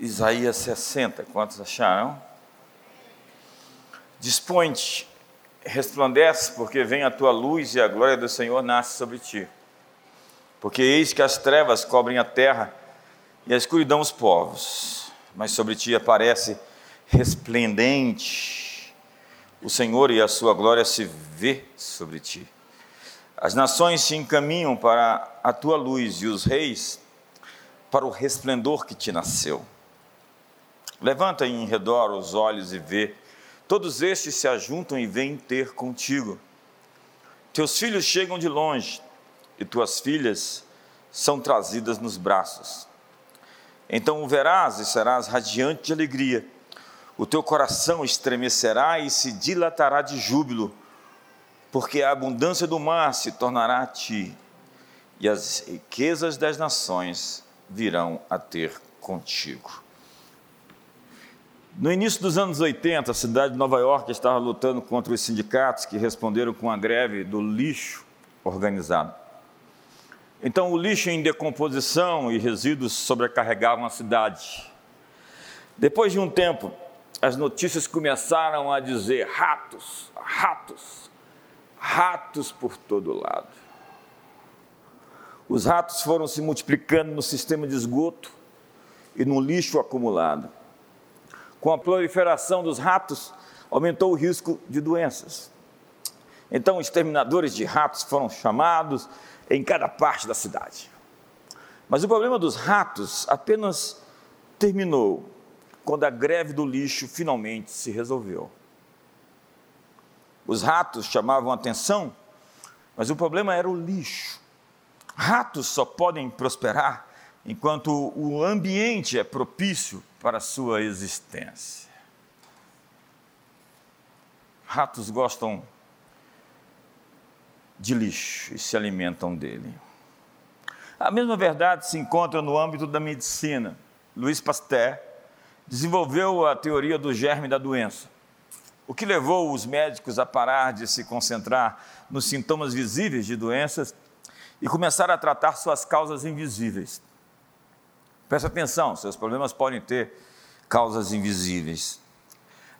Isaías 60. Quantos acharam? Dispõe-te, resplandece, porque vem a tua luz e a glória do Senhor nasce sobre ti. Porque eis que as trevas cobrem a terra e a escuridão os povos, mas sobre ti aparece resplendente o Senhor e a sua glória se vê sobre ti. As nações se encaminham para a tua luz e os reis para o resplendor que te nasceu. Levanta em redor os olhos e vê, todos estes se ajuntam e vêm ter contigo. Teus filhos chegam de longe e tuas filhas são trazidas nos braços. Então o verás e serás radiante de alegria. O teu coração estremecerá e se dilatará de júbilo, porque a abundância do mar se tornará a ti, e as riquezas das nações virão a ter contigo. No início dos anos 80, a cidade de Nova York estava lutando contra os sindicatos que responderam com a greve do lixo organizado. Então, o lixo em decomposição e resíduos sobrecarregavam a cidade. Depois de um tempo, as notícias começaram a dizer: ratos, ratos, ratos por todo lado. Os ratos foram se multiplicando no sistema de esgoto e no lixo acumulado. Com a proliferação dos ratos, aumentou o risco de doenças. Então, exterminadores de ratos foram chamados em cada parte da cidade. Mas o problema dos ratos apenas terminou quando a greve do lixo finalmente se resolveu. Os ratos chamavam atenção, mas o problema era o lixo. Ratos só podem prosperar enquanto o ambiente é propício para a sua existência. Ratos gostam de lixo e se alimentam dele. A mesma verdade se encontra no âmbito da medicina. Louis Pasteur desenvolveu a teoria do germe da doença, o que levou os médicos a parar de se concentrar nos sintomas visíveis de doenças e começar a tratar suas causas invisíveis. Preste atenção, seus problemas podem ter causas invisíveis.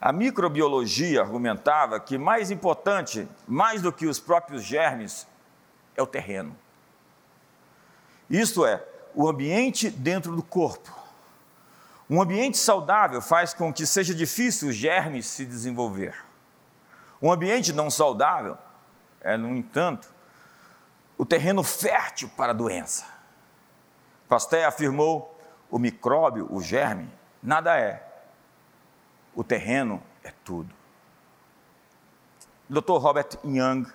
A microbiologia argumentava que mais importante, mais do que os próprios germes, é o terreno. Isto é, o ambiente dentro do corpo. Um ambiente saudável faz com que seja difícil os germes se desenvolver. Um ambiente não saudável é, no entanto, o terreno fértil para a doença. Pasteur afirmou: o micróbio, o germe, nada é, o terreno é tudo. Dr. Robert Young,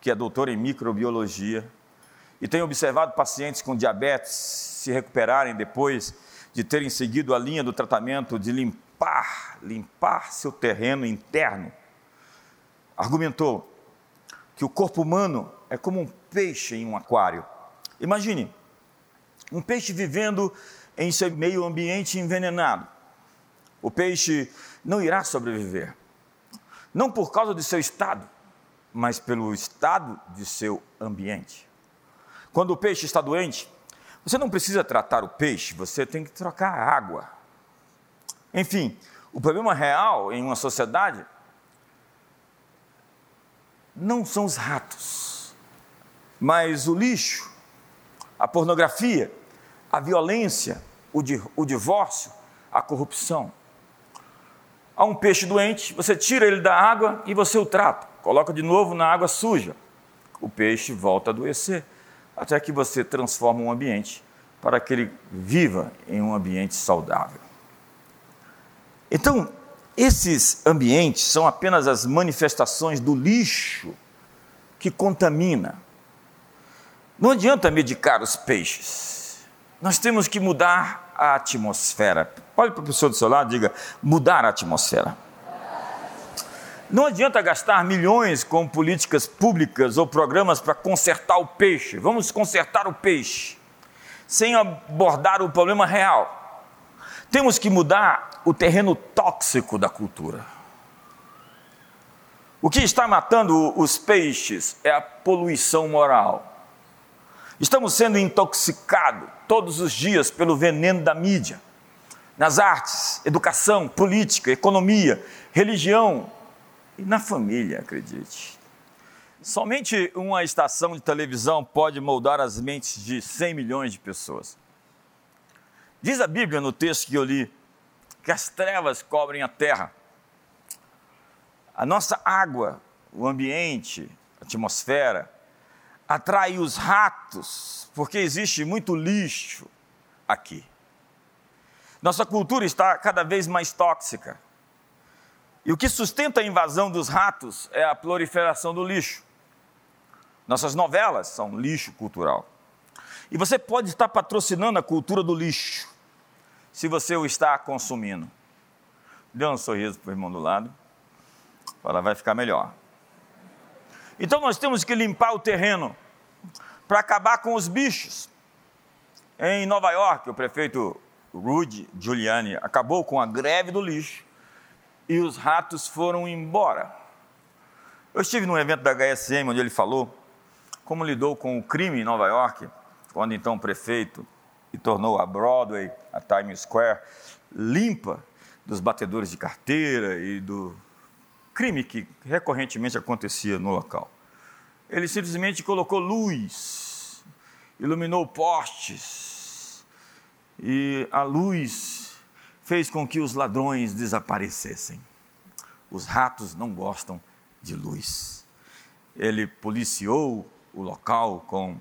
que é doutor em microbiologia, e tem observado pacientes com diabetes se recuperarem depois de terem seguido a linha do tratamento de limpar, limpar seu terreno interno, argumentou que o corpo humano é como um peixe em um aquário. Imagine, um peixe vivendo em seu meio ambiente envenenado o peixe não irá sobreviver. Não por causa de seu estado, mas pelo estado de seu ambiente. Quando o peixe está doente, você não precisa tratar o peixe, você tem que trocar a água. Enfim, o problema real em uma sociedade não são os ratos, mas o lixo, a pornografia, a violência, o, o divórcio, a corrupção a um peixe doente, você tira ele da água e você o trata, coloca de novo na água suja. O peixe volta a adoecer, até que você transforma um ambiente para que ele viva em um ambiente saudável. Então, esses ambientes são apenas as manifestações do lixo que contamina. Não adianta medicar os peixes. Nós temos que mudar a atmosfera. Olhe para o pessoa do seu lado e diga: mudar a atmosfera. Não adianta gastar milhões com políticas públicas ou programas para consertar o peixe. Vamos consertar o peixe, sem abordar o problema real. Temos que mudar o terreno tóxico da cultura. O que está matando os peixes é a poluição moral. Estamos sendo intoxicados todos os dias pelo veneno da mídia. nas artes, educação, política, economia, religião e na família, acredite. Somente uma estação de televisão pode moldar as mentes de 100 milhões de pessoas. Diz a Bíblia no texto que eu li que as trevas cobrem a terra. A nossa água, o ambiente, a atmosfera, atrai os ratos, porque existe muito lixo aqui. Nossa cultura está cada vez mais tóxica. E o que sustenta a invasão dos ratos é a proliferação do lixo. Nossas novelas são lixo cultural. E você pode estar patrocinando a cultura do lixo, se você o está consumindo. Dê um sorriso para o irmão do lado. Fala, vai ficar melhor. Então nós temos que limpar o terreno para acabar com os bichos. Em Nova York, o prefeito Rudy Giuliani acabou com a greve do lixo e os ratos foram embora. Eu estive num evento da HSM onde ele falou como lidou com o crime em Nova York, quando então prefeito e tornou a Broadway, a Times Square, limpa dos batedores de carteira e do crime que recorrentemente acontecia no local. Ele simplesmente colocou luz, iluminou postes, e a luz fez com que os ladrões desaparecessem. Os ratos não gostam de luz. Ele policiou o local com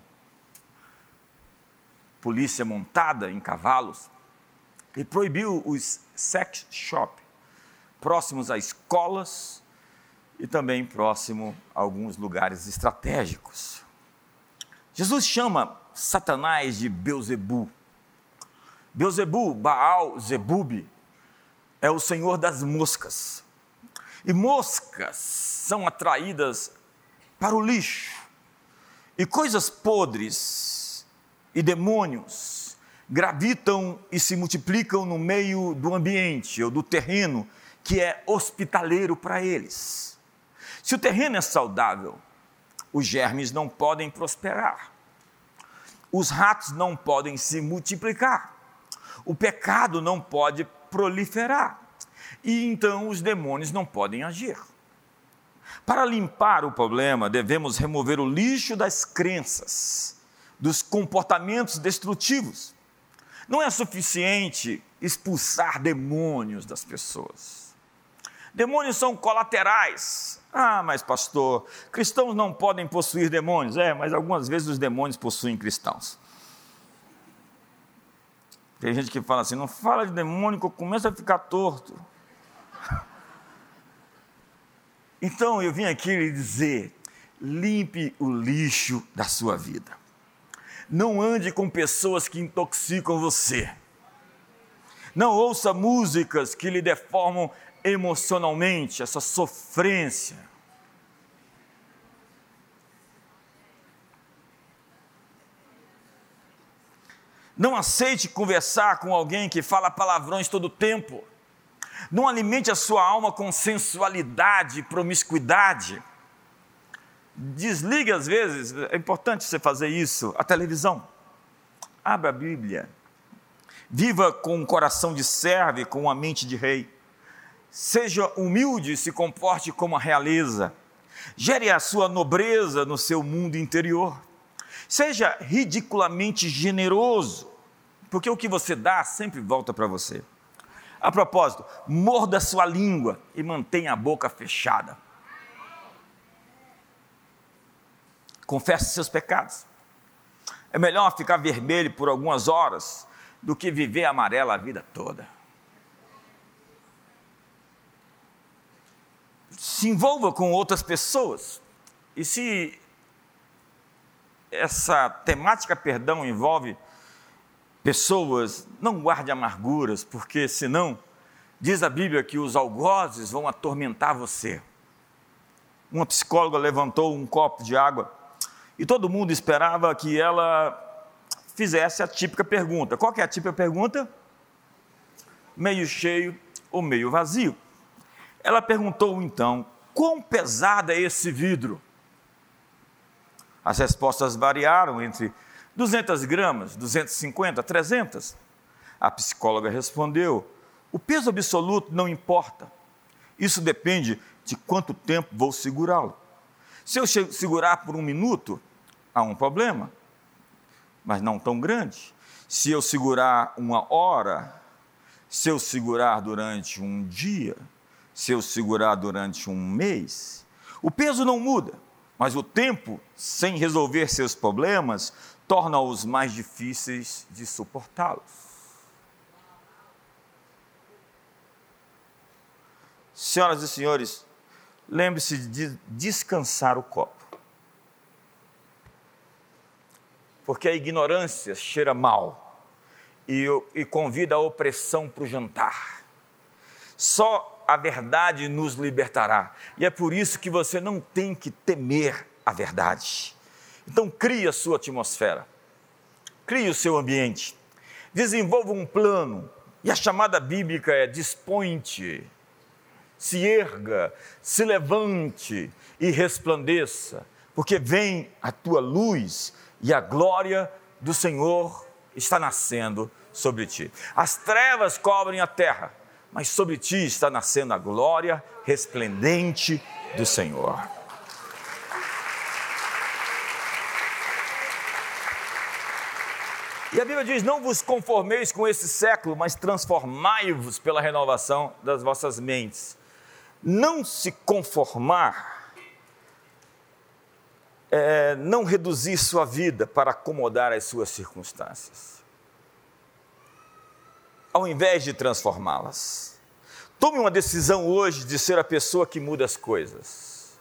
polícia montada em cavalos e proibiu os sex shop próximos a escolas e também próximo a alguns lugares estratégicos. Jesus chama Satanás de Beuzebu, Beuzebu, Baal, Zebub, é o senhor das moscas. E moscas são atraídas para o lixo. E coisas podres e demônios gravitam e se multiplicam no meio do ambiente ou do terreno que é hospitaleiro para eles. Se o terreno é saudável, os germes não podem prosperar. Os ratos não podem se multiplicar o pecado não pode proliferar. E então os demônios não podem agir. Para limpar o problema, devemos remover o lixo das crenças, dos comportamentos destrutivos. Não é suficiente expulsar demônios das pessoas. Demônios são colaterais. Ah, mas pastor, cristãos não podem possuir demônios. É, mas algumas vezes os demônios possuem cristãos. Tem gente que fala assim: não fala de demônio que eu começo a ficar torto. Então eu vim aqui lhe dizer: limpe o lixo da sua vida. Não ande com pessoas que intoxicam você. Não ouça músicas que lhe deformam emocionalmente, essa sofrência. Não aceite conversar com alguém que fala palavrões todo o tempo. Não alimente a sua alma com sensualidade e promiscuidade. Desligue às vezes, é importante você fazer isso, a televisão. Abra a Bíblia. Viva com um coração de servo e com uma mente de rei. Seja humilde e se comporte como a realeza. Gere a sua nobreza no seu mundo interior. Seja ridiculamente generoso, porque o que você dá sempre volta para você. A propósito, morda sua língua e mantenha a boca fechada. Confesse seus pecados. É melhor ficar vermelho por algumas horas do que viver amarelo a vida toda. Se envolva com outras pessoas. E se essa temática perdão envolve pessoas, não guarde amarguras, porque senão, diz a Bíblia que os algozes vão atormentar você. Uma psicóloga levantou um copo de água e todo mundo esperava que ela fizesse a típica pergunta. Qual é a típica pergunta? Meio cheio ou meio vazio. Ela perguntou então: quão pesado é esse vidro? As respostas variaram entre 200 gramas, 250, 300. A psicóloga respondeu: o peso absoluto não importa. Isso depende de quanto tempo vou segurá-lo. Se eu segurar por um minuto, há um problema, mas não tão grande. Se eu segurar uma hora, se eu segurar durante um dia, se eu segurar durante um mês, o peso não muda, mas o tempo, sem resolver seus problemas, torna-os mais difíceis de suportá-los. Senhoras e senhores, lembre-se de descansar o copo. Porque a ignorância cheira mal e, e convida a opressão para o jantar. Só a verdade nos libertará. E é por isso que você não tem que temer a verdade. Então, crie a sua atmosfera, crie o seu ambiente, desenvolva um plano. E a chamada bíblica é dispõe-te, se erga, se levante e resplandeça, porque vem a tua luz e a glória do Senhor está nascendo sobre ti. As trevas cobrem a terra, mas sobre ti está nascendo a glória resplendente do Senhor. E a Bíblia diz: Não vos conformeis com esse século, mas transformai-vos pela renovação das vossas mentes. Não se conformar é, não reduzir sua vida para acomodar as suas circunstâncias. Ao invés de transformá-las, tome uma decisão hoje de ser a pessoa que muda as coisas,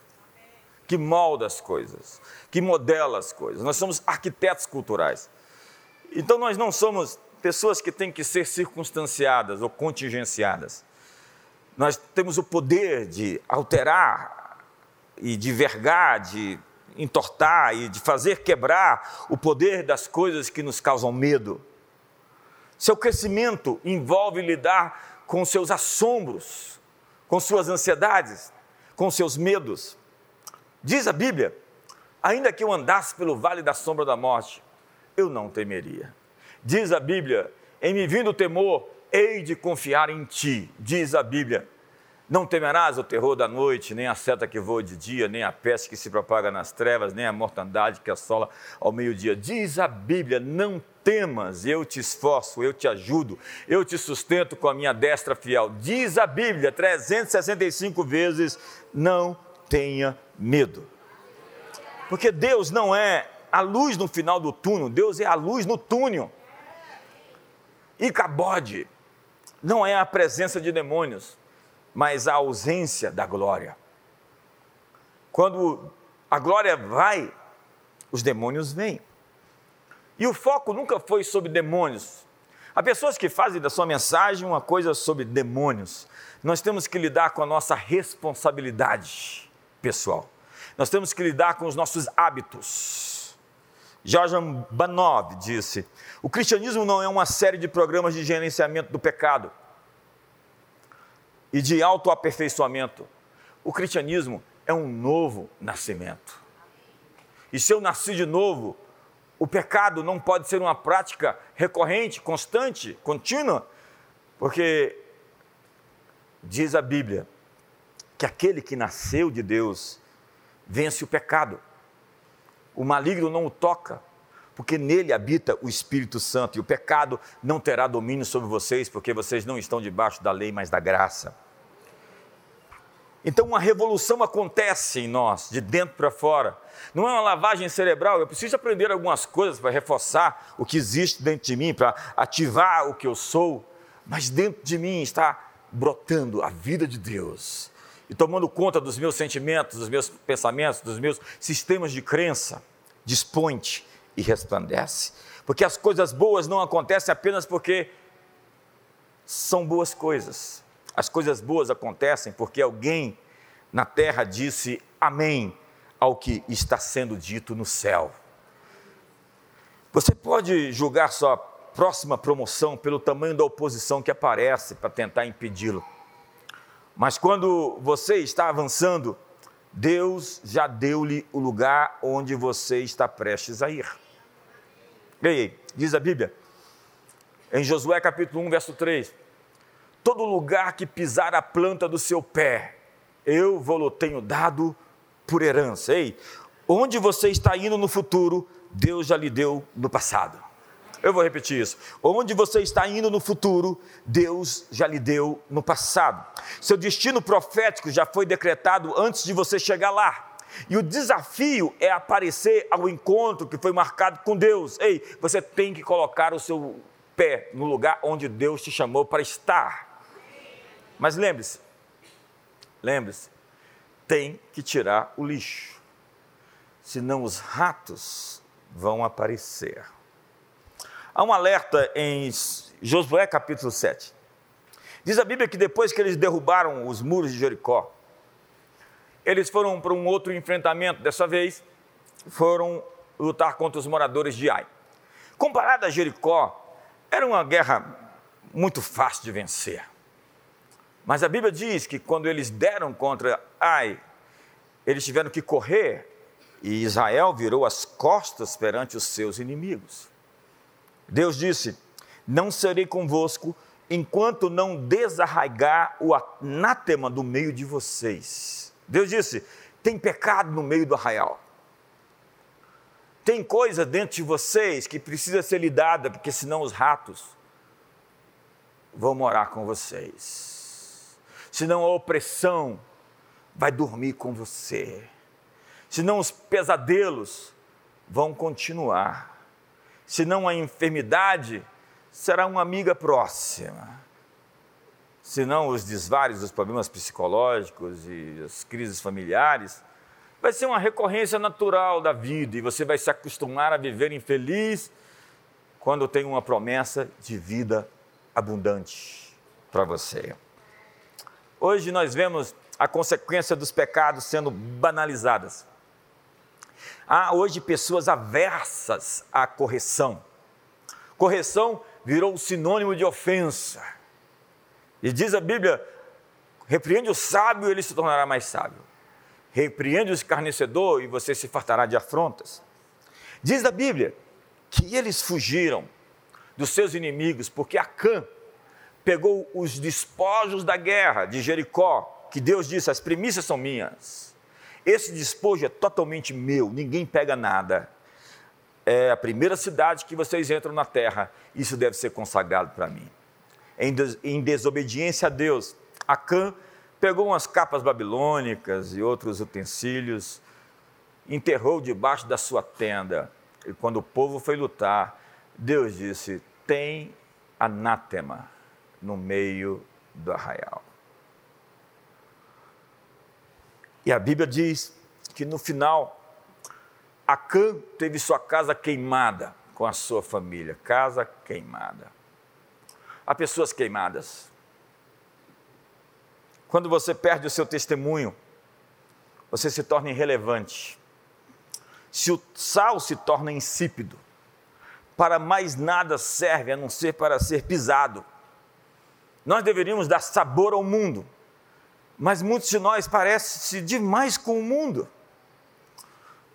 que molda as coisas, que modela as coisas. Nós somos arquitetos culturais. Então nós não somos pessoas que têm que ser circunstanciadas ou contingenciadas. Nós temos o poder de alterar e de vergar, de entortar e de fazer quebrar o poder das coisas que nos causam medo. Seu crescimento envolve lidar com seus assombros, com suas ansiedades, com seus medos. Diz a Bíblia: ainda que eu andasse pelo vale da sombra da morte, eu não temeria. Diz a Bíblia: em me vindo o temor, hei de confiar em ti. Diz a Bíblia: não temerás o terror da noite, nem a seta que voa de dia, nem a peste que se propaga nas trevas, nem a mortandade que assola ao meio-dia. Diz a Bíblia: não temas, eu te esforço, eu te ajudo, eu te sustento com a minha destra fiel. Diz a Bíblia 365 vezes: não tenha medo. Porque Deus não é a luz no final do túnel, Deus é a luz no túnel. E cabode não é a presença de demônios mas a ausência da glória. Quando a glória vai, os demônios vêm. E o foco nunca foi sobre demônios. Há pessoas que fazem da sua mensagem uma coisa sobre demônios. Nós temos que lidar com a nossa responsabilidade pessoal. Nós temos que lidar com os nossos hábitos. Jorge Banov disse: o cristianismo não é uma série de programas de gerenciamento do pecado e de autoaperfeiçoamento. O cristianismo é um novo nascimento. E se eu nasci de novo, o pecado não pode ser uma prática recorrente, constante, contínua, porque diz a Bíblia que aquele que nasceu de Deus vence o pecado. O maligno não o toca, porque nele habita o Espírito Santo e o pecado não terá domínio sobre vocês, porque vocês não estão debaixo da lei, mas da graça. Então, uma revolução acontece em nós, de dentro para fora. Não é uma lavagem cerebral, eu preciso aprender algumas coisas para reforçar o que existe dentro de mim, para ativar o que eu sou, mas dentro de mim está brotando a vida de Deus e tomando conta dos meus sentimentos, dos meus pensamentos, dos meus sistemas de crença. Dispõe-te e resplandece. Porque as coisas boas não acontecem apenas porque são boas coisas. As coisas boas acontecem porque alguém na terra disse amém ao que está sendo dito no céu. Você pode julgar sua próxima promoção pelo tamanho da oposição que aparece para tentar impedi-lo. Mas quando você está avançando, Deus já deu-lhe o lugar onde você está prestes a ir. E diz a Bíblia Em Josué capítulo 1, verso 3: Todo lugar que pisar a planta do seu pé, eu vou-lo tenho dado por herança. Ei, onde você está indo no futuro, Deus já lhe deu no passado. Eu vou repetir isso. Onde você está indo no futuro, Deus já lhe deu no passado. Seu destino profético já foi decretado antes de você chegar lá. E o desafio é aparecer ao encontro que foi marcado com Deus. Ei, você tem que colocar o seu pé no lugar onde Deus te chamou para estar. Mas lembre-se, lembre-se, tem que tirar o lixo, senão os ratos vão aparecer. Há um alerta em Josué capítulo 7. Diz a Bíblia que depois que eles derrubaram os muros de Jericó, eles foram para um outro enfrentamento, dessa vez foram lutar contra os moradores de Ai. Comparado a Jericó, era uma guerra muito fácil de vencer. Mas a Bíblia diz que quando eles deram contra Ai, eles tiveram que correr e Israel virou as costas perante os seus inimigos. Deus disse: Não serei convosco enquanto não desarraigar o anátema do meio de vocês. Deus disse: tem pecado no meio do arraial. Tem coisa dentro de vocês que precisa ser lidada, porque senão os ratos vão morar com vocês. Senão a opressão vai dormir com você. Senão os pesadelos vão continuar. Senão a enfermidade será uma amiga próxima. Senão os desvares dos problemas psicológicos e as crises familiares vai ser uma recorrência natural da vida e você vai se acostumar a viver infeliz quando tem uma promessa de vida abundante para você. Hoje nós vemos a consequência dos pecados sendo banalizadas. Há hoje pessoas aversas à correção. Correção virou sinônimo de ofensa. E diz a Bíblia: repreende o sábio, ele se tornará mais sábio. Repreende o escarnecedor e você se fartará de afrontas. Diz a Bíblia que eles fugiram dos seus inimigos porque Acã pegou os despojos da guerra de Jericó, que Deus disse: as primícias são minhas. Esse despojo é totalmente meu, ninguém pega nada. É a primeira cidade que vocês entram na terra, isso deve ser consagrado para mim. Em, des em desobediência a Deus, Acã pegou umas capas babilônicas e outros utensílios, enterrou debaixo da sua tenda. E quando o povo foi lutar, Deus disse: tem anátema no meio do arraial. E a Bíblia diz que no final, Acã teve sua casa queimada com a sua família, casa queimada. Há pessoas queimadas quando você perde o seu testemunho, você se torna irrelevante. Se o sal se torna insípido, para mais nada serve a não ser para ser pisado. Nós deveríamos dar sabor ao mundo, mas muitos de nós parecem demais com o mundo.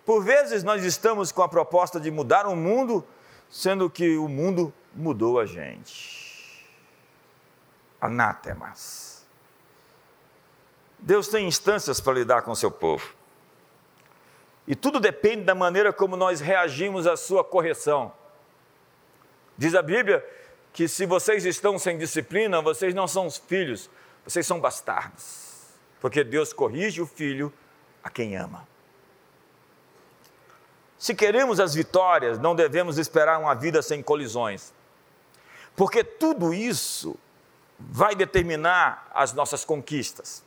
Por vezes nós estamos com a proposta de mudar o mundo, sendo que o mundo mudou a gente. Anátemas. Deus tem instâncias para lidar com seu povo. E tudo depende da maneira como nós reagimos à sua correção. Diz a Bíblia que se vocês estão sem disciplina, vocês não são filhos, vocês são bastardos. Porque Deus corrige o filho a quem ama. Se queremos as vitórias, não devemos esperar uma vida sem colisões. Porque tudo isso vai determinar as nossas conquistas.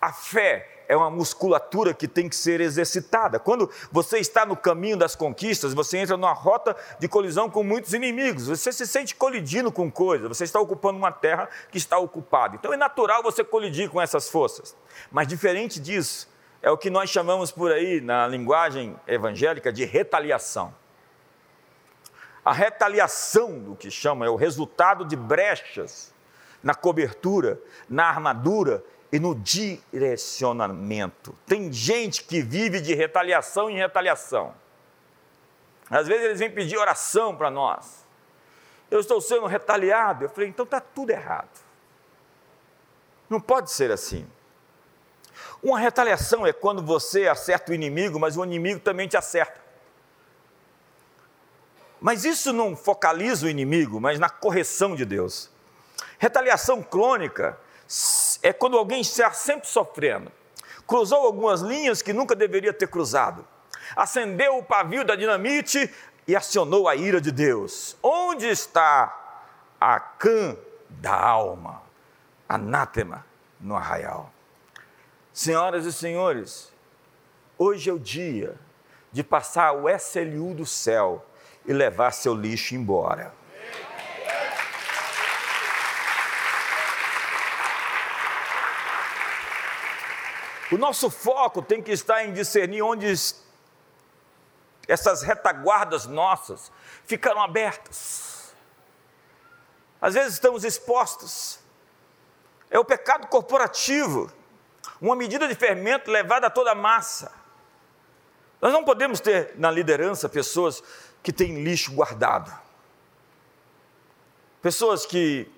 A fé é uma musculatura que tem que ser exercitada. Quando você está no caminho das conquistas, você entra numa rota de colisão com muitos inimigos. Você se sente colidindo com coisas, você está ocupando uma terra que está ocupada. Então é natural você colidir com essas forças. Mas diferente disso, é o que nós chamamos por aí, na linguagem evangélica, de retaliação. A retaliação, do que chama, é o resultado de brechas na cobertura, na armadura e no direcionamento. Tem gente que vive de retaliação em retaliação. Às vezes eles vêm pedir oração para nós. eu estou sendo retaliado. Eu falei, então está tudo errado. Não pode ser assim. Uma retaliação é quando você acerta o inimigo, mas o inimigo também te acerta. Mas isso não focaliza o inimigo, mas na correção de Deus. Retaliação crônica é quando alguém está sempre sofrendo, cruzou algumas linhas que nunca deveria ter cruzado, acendeu o pavio da dinamite e acionou a ira de Deus. Onde está a cã da alma? Anátema no arraial. Senhoras e senhores, hoje é o dia de passar o SLU do céu e levar seu lixo embora. O nosso foco tem que estar em discernir onde essas retaguardas nossas ficaram abertas. Às vezes estamos expostos. É o pecado corporativo, uma medida de fermento levada a toda a massa. Nós não podemos ter na liderança pessoas que têm lixo guardado. Pessoas que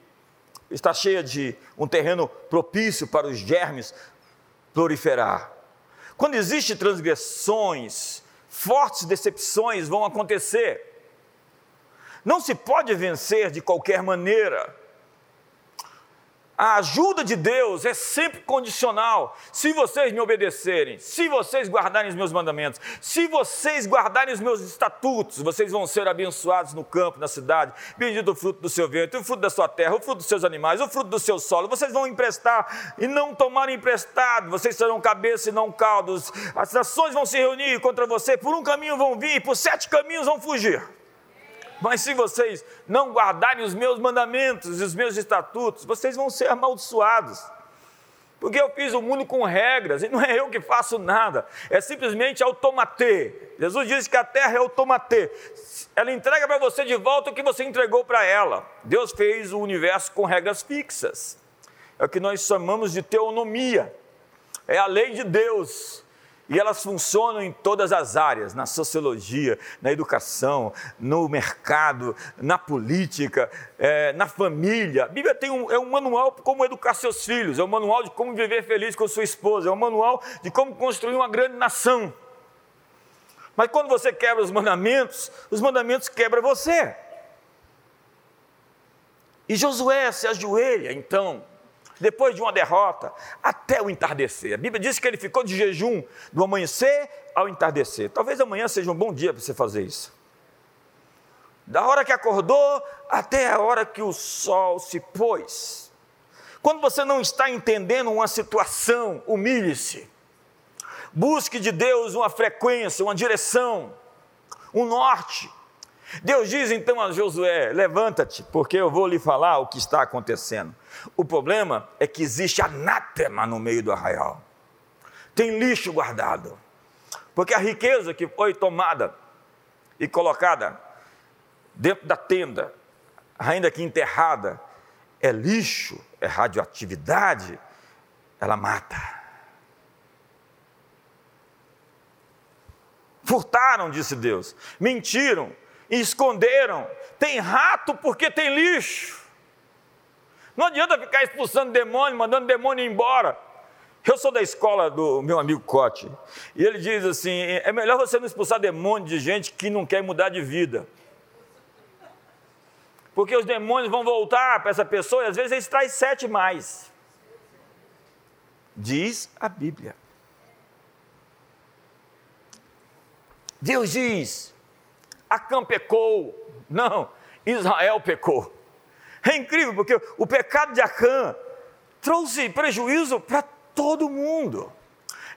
está cheia de um terreno propício para os germes proliferar. Quando existem transgressões, fortes decepções vão acontecer. Não se pode vencer de qualquer maneira. A ajuda de Deus é sempre condicional. Se vocês me obedecerem, se vocês guardarem os meus mandamentos, se vocês guardarem os meus estatutos, vocês vão ser abençoados no campo, na cidade. Bendito o fruto do seu vento, o fruto da sua terra, o fruto dos seus animais, o fruto do seu solo. Vocês vão emprestar e não tomar emprestado. Vocês serão cabeça e não caldos. As nações vão se reunir contra você. Por um caminho vão vir, por sete caminhos vão fugir. Mas se vocês não guardarem os meus mandamentos e os meus estatutos, vocês vão ser amaldiçoados. Porque eu fiz o mundo com regras, e não é eu que faço nada, é simplesmente automatê. Jesus disse que a terra é automatê. Ela entrega para você de volta o que você entregou para ela. Deus fez o universo com regras fixas. É o que nós chamamos de teonomia. É a lei de Deus. E elas funcionam em todas as áreas, na sociologia, na educação, no mercado, na política, é, na família. A Bíblia tem um, é um manual como educar seus filhos, é um manual de como viver feliz com sua esposa, é um manual de como construir uma grande nação. Mas quando você quebra os mandamentos, os mandamentos quebram você. E Josué se ajoelha, então, depois de uma derrota, até o entardecer. A Bíblia diz que ele ficou de jejum do amanhecer ao entardecer. Talvez amanhã seja um bom dia para você fazer isso. Da hora que acordou até a hora que o sol se pôs. Quando você não está entendendo uma situação, humilhe-se. Busque de Deus uma frequência, uma direção, um norte. Deus diz então a Josué: levanta-te, porque eu vou lhe falar o que está acontecendo. O problema é que existe anátema no meio do arraial, tem lixo guardado, porque a riqueza que foi tomada e colocada dentro da tenda, ainda que enterrada, é lixo, é radioatividade, ela mata. Furtaram, disse Deus, mentiram, esconderam. Tem rato porque tem lixo. Não adianta ficar expulsando demônio, mandando demônio embora. Eu sou da escola do meu amigo Cote, e ele diz assim: é melhor você não expulsar demônio de gente que não quer mudar de vida. Porque os demônios vão voltar para essa pessoa e às vezes eles trazem sete mais. Diz a Bíblia. Deus diz: Acã pecou. Não, Israel pecou. É incrível, porque o pecado de Acã trouxe prejuízo para todo mundo.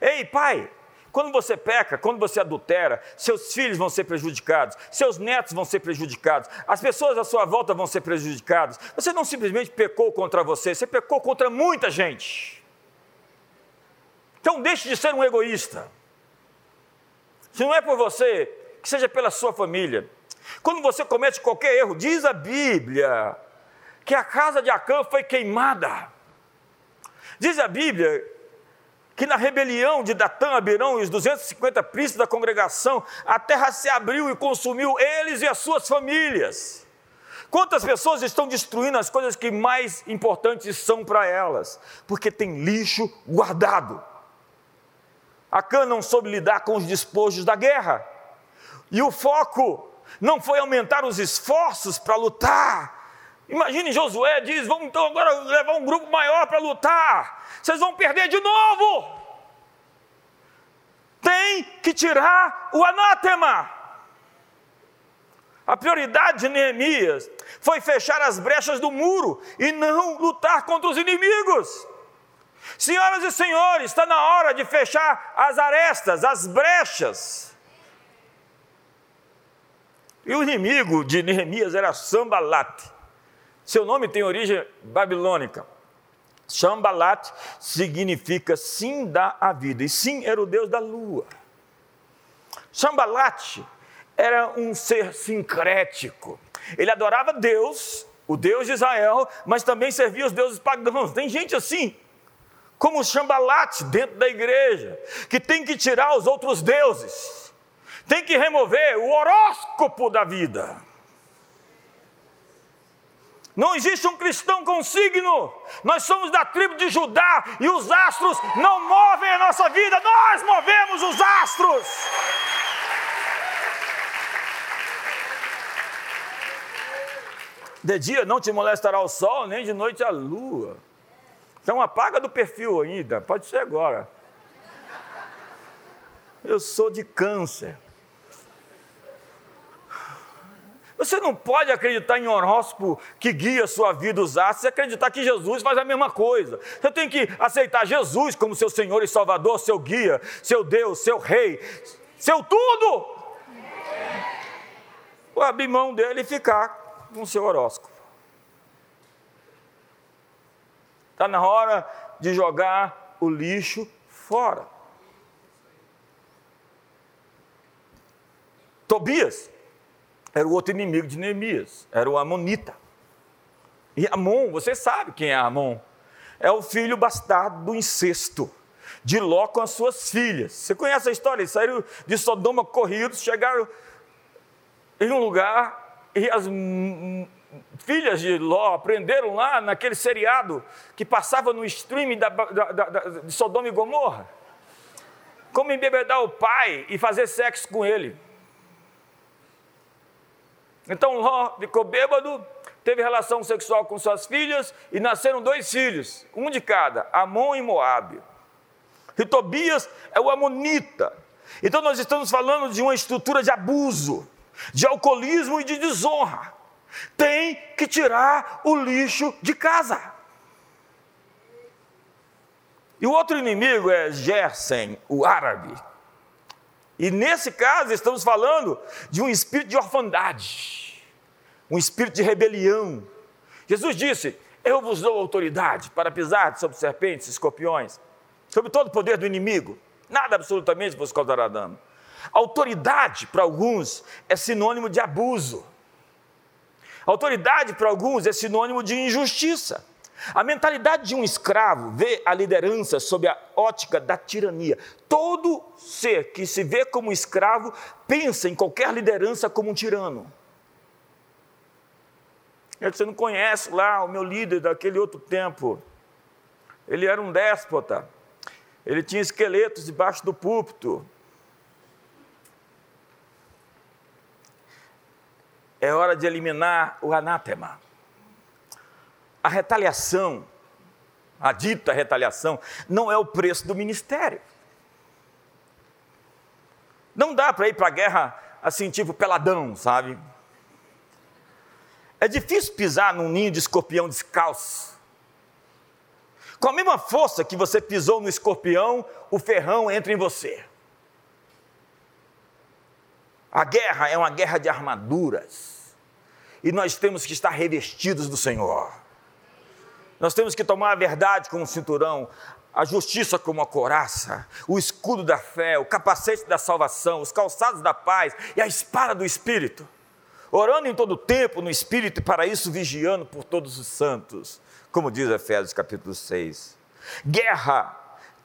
Ei, pai, quando você peca, quando você adultera, seus filhos vão ser prejudicados, seus netos vão ser prejudicados, as pessoas à sua volta vão ser prejudicadas. Você não simplesmente pecou contra você, você pecou contra muita gente. Então deixe de ser um egoísta. Se não é por você, que seja pela sua família. Quando você comete qualquer erro, diz a Bíblia que a casa de Acã foi queimada. Diz a Bíblia que na rebelião de Datã, Abirão e os 250 príncipes da congregação, a terra se abriu e consumiu eles e as suas famílias. Quantas pessoas estão destruindo as coisas que mais importantes são para elas? Porque tem lixo guardado. Acã não soube lidar com os despojos da guerra. E o foco não foi aumentar os esforços para lutar. Imagine Josué diz: vamos então agora levar um grupo maior para lutar. Vocês vão perder de novo. Tem que tirar o anátema. A prioridade de Neemias foi fechar as brechas do muro e não lutar contra os inimigos. Senhoras e senhores, está na hora de fechar as arestas, as brechas. E o inimigo de Neemias era Sambalat. Seu nome tem origem babilônica. Sambalat significa sim dá a vida, e sim era o deus da lua. Sambalat era um ser sincrético. Ele adorava Deus, o Deus de Israel, mas também servia os deuses pagãos. Tem gente assim, como o Chambalate dentro da igreja, que tem que tirar os outros deuses, tem que remover o horóscopo da vida. Não existe um cristão com signo. Nós somos da tribo de Judá e os astros não movem a nossa vida, nós movemos os astros. De dia não te molestará o sol, nem de noite a lua. Então apaga do perfil ainda, pode ser agora. Eu sou de câncer. Você não pode acreditar em horóscopo que guia a sua vida os astros e acreditar que Jesus faz a mesma coisa. Você tem que aceitar Jesus como seu Senhor e Salvador, seu guia, seu Deus, seu Rei, seu tudo. Ou abrir mão dele e ficar com seu horóscopo. Está na hora de jogar o lixo fora. Tobias era o outro inimigo de Neemias, era o Amonita. E Amon, você sabe quem é Amon? É o filho bastardo do incesto, de Ló com as suas filhas. Você conhece a história? Eles saíram de Sodoma corridos, chegaram em um lugar e as filhas de Ló aprenderam lá naquele seriado que passava no streaming da, da, da, de Sodoma e Gomorra. Como embebedar o pai e fazer sexo com ele. Então Ló ficou bêbado, teve relação sexual com suas filhas e nasceram dois filhos, um de cada, Amon e Moabe. E Tobias é o Amonita. Então nós estamos falando de uma estrutura de abuso de alcoolismo e de desonra. Tem que tirar o lixo de casa. E o outro inimigo é Gersen, o árabe. E nesse caso estamos falando de um espírito de orfandade, um espírito de rebelião. Jesus disse: Eu vos dou autoridade para pisar sobre serpentes, escorpiões, sobre todo o poder do inimigo. Nada absolutamente vos causará dano. Autoridade, para alguns, é sinônimo de abuso. Autoridade, para alguns, é sinônimo de injustiça. A mentalidade de um escravo vê a liderança sob a ótica da tirania. Todo ser que se vê como escravo pensa em qualquer liderança como um tirano. Você não conhece lá o meu líder daquele outro tempo. Ele era um déspota. Ele tinha esqueletos debaixo do púlpito. é hora de eliminar o anátema. A retaliação, a dita retaliação, não é o preço do ministério. Não dá para ir para a guerra assim, tipo peladão, sabe? É difícil pisar num ninho de escorpião descalço. Com a mesma força que você pisou no escorpião, o ferrão entra em você. A guerra é uma guerra de armaduras. E nós temos que estar revestidos do Senhor. Nós temos que tomar a verdade como cinturão, a justiça como a coraça, o escudo da fé, o capacete da salvação, os calçados da paz e a espada do Espírito. Orando em todo o tempo no Espírito e para isso vigiando por todos os santos, como diz Efésios capítulo 6. Guerra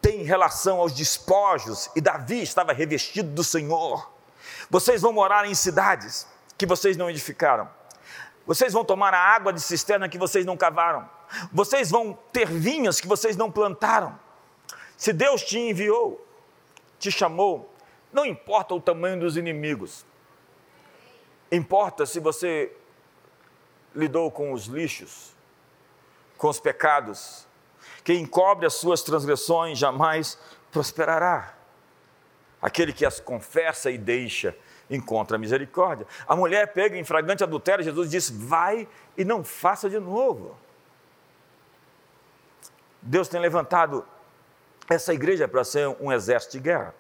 tem relação aos despojos e Davi estava revestido do Senhor. Vocês vão morar em cidades que vocês não edificaram. Vocês vão tomar a água de cisterna que vocês não cavaram. Vocês vão ter vinhas que vocês não plantaram. Se Deus te enviou, te chamou, não importa o tamanho dos inimigos. Importa se você lidou com os lixos, com os pecados. Quem encobre as suas transgressões jamais prosperará. Aquele que as confessa e deixa encontra misericórdia. A mulher pega em fragante adultério, Jesus disse: vai e não faça de novo. Deus tem levantado essa igreja para ser um exército de guerra.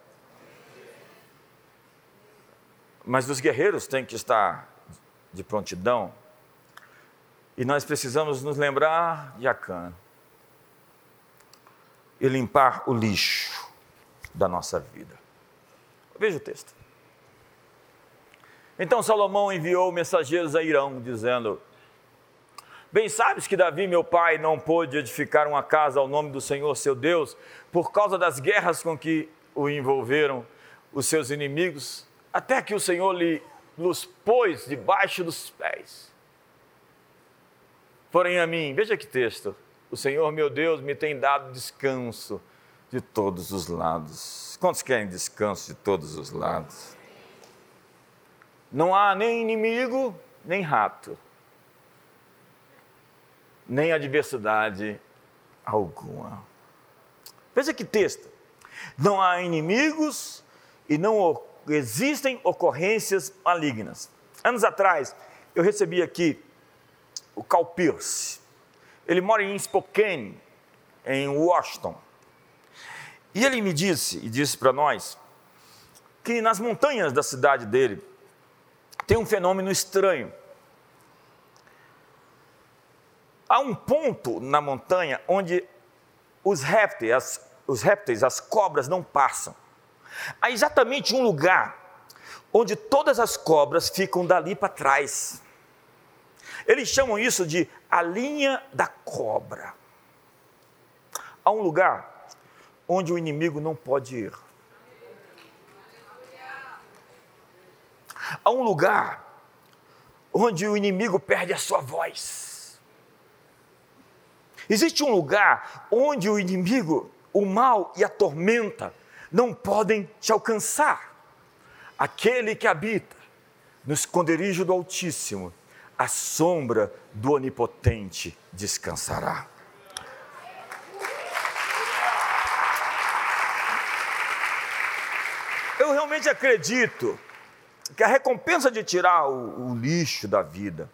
Mas os guerreiros têm que estar de prontidão. E nós precisamos nos lembrar de Acã e limpar o lixo da nossa vida. Veja o texto. Então Salomão enviou mensageiros a Irão, dizendo: Bem sabes que Davi, meu pai, não pôde edificar uma casa ao nome do Senhor seu Deus, por causa das guerras com que o envolveram os seus inimigos, até que o Senhor lhe los pôs debaixo dos pés. Porém a mim, veja que texto, o Senhor meu Deus me tem dado descanso de todos os lados Quantos querem descanso de todos os lados? Não há nem inimigo, nem rato, nem adversidade alguma. Veja que texto. Não há inimigos e não existem ocorrências malignas. Anos atrás, eu recebi aqui o Cal Pierce. Ele mora em Spokane, em Washington. E ele me disse, e disse para nós, que nas montanhas da cidade dele tem um fenômeno estranho. Há um ponto na montanha onde os répteis, as, os répteis, as cobras não passam. Há exatamente um lugar onde todas as cobras ficam dali para trás. Eles chamam isso de a linha da cobra. Há um lugar onde o inimigo não pode ir. Há um lugar onde o inimigo perde a sua voz. Existe um lugar onde o inimigo, o mal e a tormenta não podem te alcançar. Aquele que habita no esconderijo do Altíssimo, a sombra do Onipotente descansará. Eu realmente acredito que a recompensa de tirar o, o lixo da vida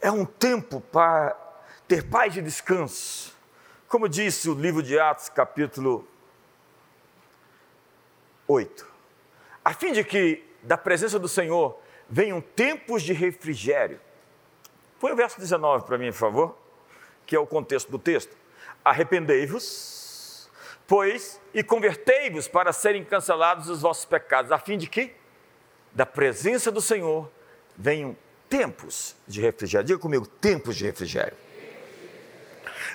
é um tempo para ter paz e descanso. Como disse o livro de Atos, capítulo 8. A fim de que da presença do Senhor venham tempos de refrigério. Põe o verso 19 para mim, por favor, que é o contexto do texto. Arrependei-vos Pois, e convertei-vos para serem cancelados os vossos pecados, a fim de que, da presença do Senhor, venham tempos de refrigério. Diga comigo, tempos de refrigério.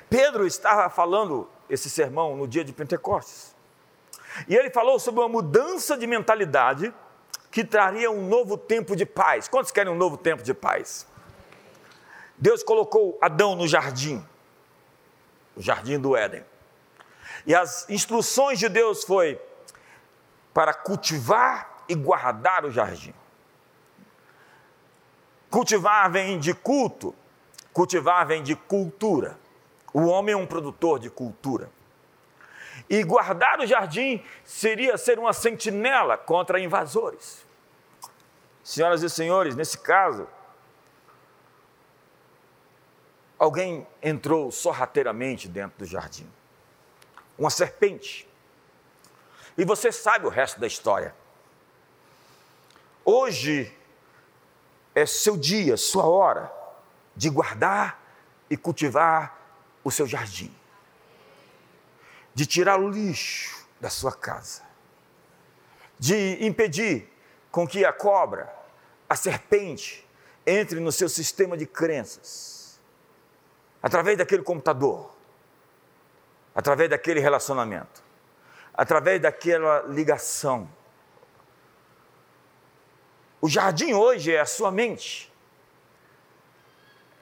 Pedro estava falando esse sermão no dia de Pentecostes. E ele falou sobre uma mudança de mentalidade que traria um novo tempo de paz. Quantos querem um novo tempo de paz? Deus colocou Adão no jardim, o jardim do Éden. E as instruções de Deus foi para cultivar e guardar o jardim. Cultivar vem de culto, cultivar vem de cultura. O homem é um produtor de cultura. E guardar o jardim seria ser uma sentinela contra invasores. Senhoras e senhores, nesse caso, alguém entrou sorrateiramente dentro do jardim uma serpente. E você sabe o resto da história. Hoje é seu dia, sua hora de guardar e cultivar o seu jardim, de tirar o lixo da sua casa, de impedir com que a cobra, a serpente, entre no seu sistema de crenças, através daquele computador, através daquele relacionamento, através daquela ligação. O jardim hoje é a sua mente.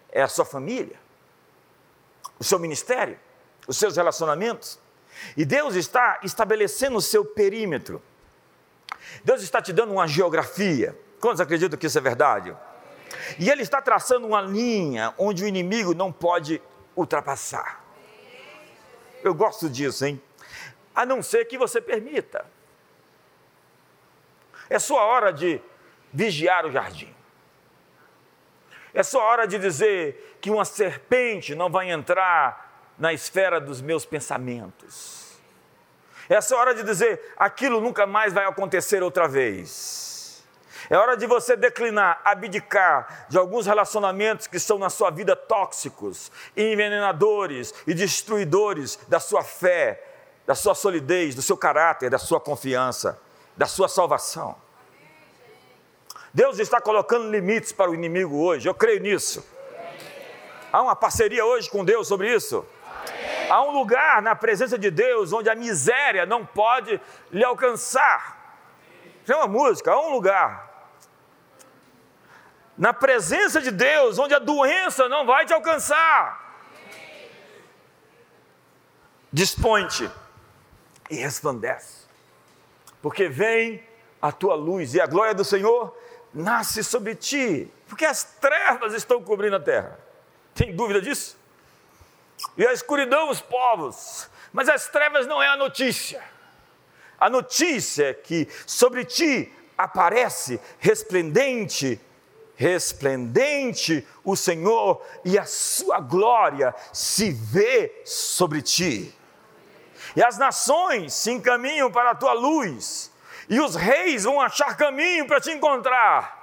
é a sua família, o seu ministério, os seus relacionamentos. E Deus está estabelecendo o seu perímetro. Deus está te dando uma geografia. Quantos acreditam que isso é verdade? E Ele está traçando uma linha onde o inimigo não pode ultrapassar. Eu gosto disso, hein? A não ser que você permita. É sua hora de vigiar o jardim. É sua hora de dizer que uma serpente não vai entrar na esfera dos meus pensamentos. É sua hora de dizer aquilo nunca mais vai acontecer outra vez. É hora de você declinar, abdicar de alguns relacionamentos que são na sua vida tóxicos, envenenadores e destruidores da sua fé, da sua solidez, do seu caráter, da sua confiança da sua salvação. Deus está colocando limites para o inimigo hoje, eu creio nisso. Há uma parceria hoje com Deus sobre isso? Há um lugar na presença de Deus onde a miséria não pode lhe alcançar. Tem uma música, há um lugar. Na presença de Deus, onde a doença não vai te alcançar. Dispõe-te e resplandece porque vem a tua luz e a glória do Senhor nasce sobre ti, porque as trevas estão cobrindo a terra. Tem dúvida disso? E a escuridão os povos, mas as trevas não é a notícia. A notícia é que sobre ti aparece resplendente, resplendente o Senhor e a sua glória se vê sobre ti e as nações se encaminham para a tua luz, e os reis vão achar caminho para te encontrar.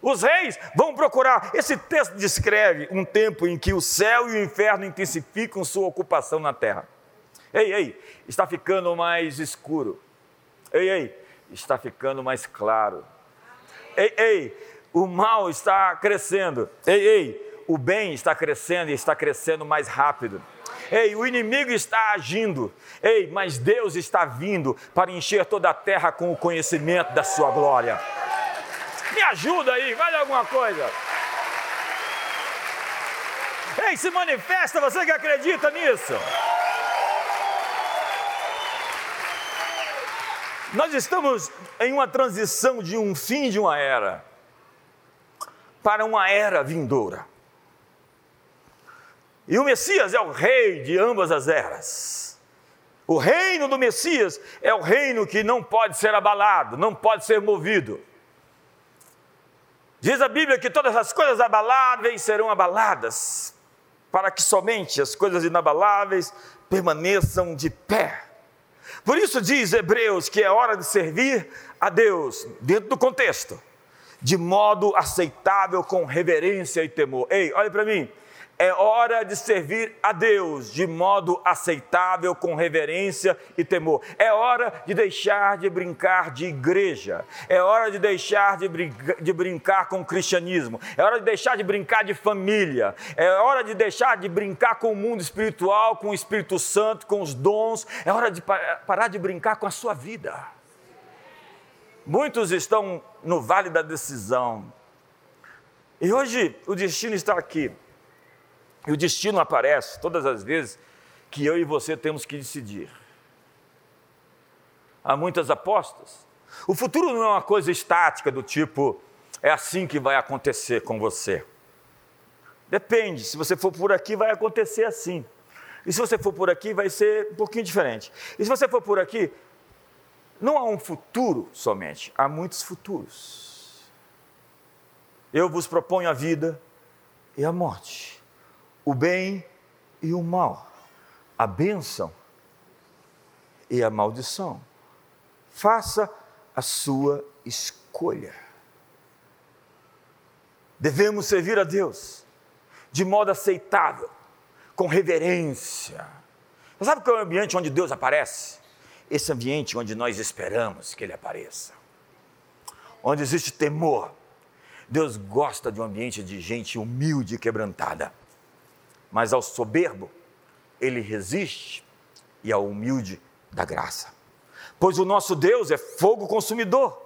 Os reis vão procurar. Esse texto descreve um tempo em que o céu e o inferno intensificam sua ocupação na terra. Ei, ei, está ficando mais escuro. Ei, ei, está ficando mais claro. Ei, ei, o mal está crescendo. Ei, ei, o bem está crescendo e está crescendo mais rápido. Ei, o inimigo está agindo. Ei, mas Deus está vindo para encher toda a terra com o conhecimento da sua glória. Me ajuda aí, vale alguma coisa. Ei, se manifesta, você que acredita nisso. Nós estamos em uma transição de um fim de uma era para uma era vindoura. E o Messias é o rei de ambas as eras. O reino do Messias é o reino que não pode ser abalado, não pode ser movido. Diz a Bíblia que todas as coisas abaláveis serão abaladas, para que somente as coisas inabaláveis permaneçam de pé. Por isso diz Hebreus que é hora de servir a Deus, dentro do contexto, de modo aceitável, com reverência e temor. Ei, olha para mim, é hora de servir a Deus de modo aceitável, com reverência e temor. É hora de deixar de brincar de igreja. É hora de deixar de, brincar, de brincar com o cristianismo. É hora de deixar de brincar de família. É hora de deixar de brincar com o mundo espiritual, com o Espírito Santo, com os dons. É hora de parar de brincar com a sua vida. Muitos estão no vale da decisão. E hoje o destino está aqui. E o destino aparece todas as vezes que eu e você temos que decidir. Há muitas apostas. O futuro não é uma coisa estática do tipo, é assim que vai acontecer com você. Depende, se você for por aqui, vai acontecer assim. E se você for por aqui, vai ser um pouquinho diferente. E se você for por aqui, não há um futuro somente, há muitos futuros. Eu vos proponho a vida e a morte o bem e o mal, a bênção e a maldição. Faça a sua escolha. Devemos servir a Deus de modo aceitável, com reverência. Você sabe qual é o ambiente onde Deus aparece? Esse ambiente onde nós esperamos que Ele apareça, onde existe temor. Deus gosta de um ambiente de gente humilde e quebrantada mas ao soberbo ele resiste e ao humilde dá graça. Pois o nosso Deus é fogo consumidor.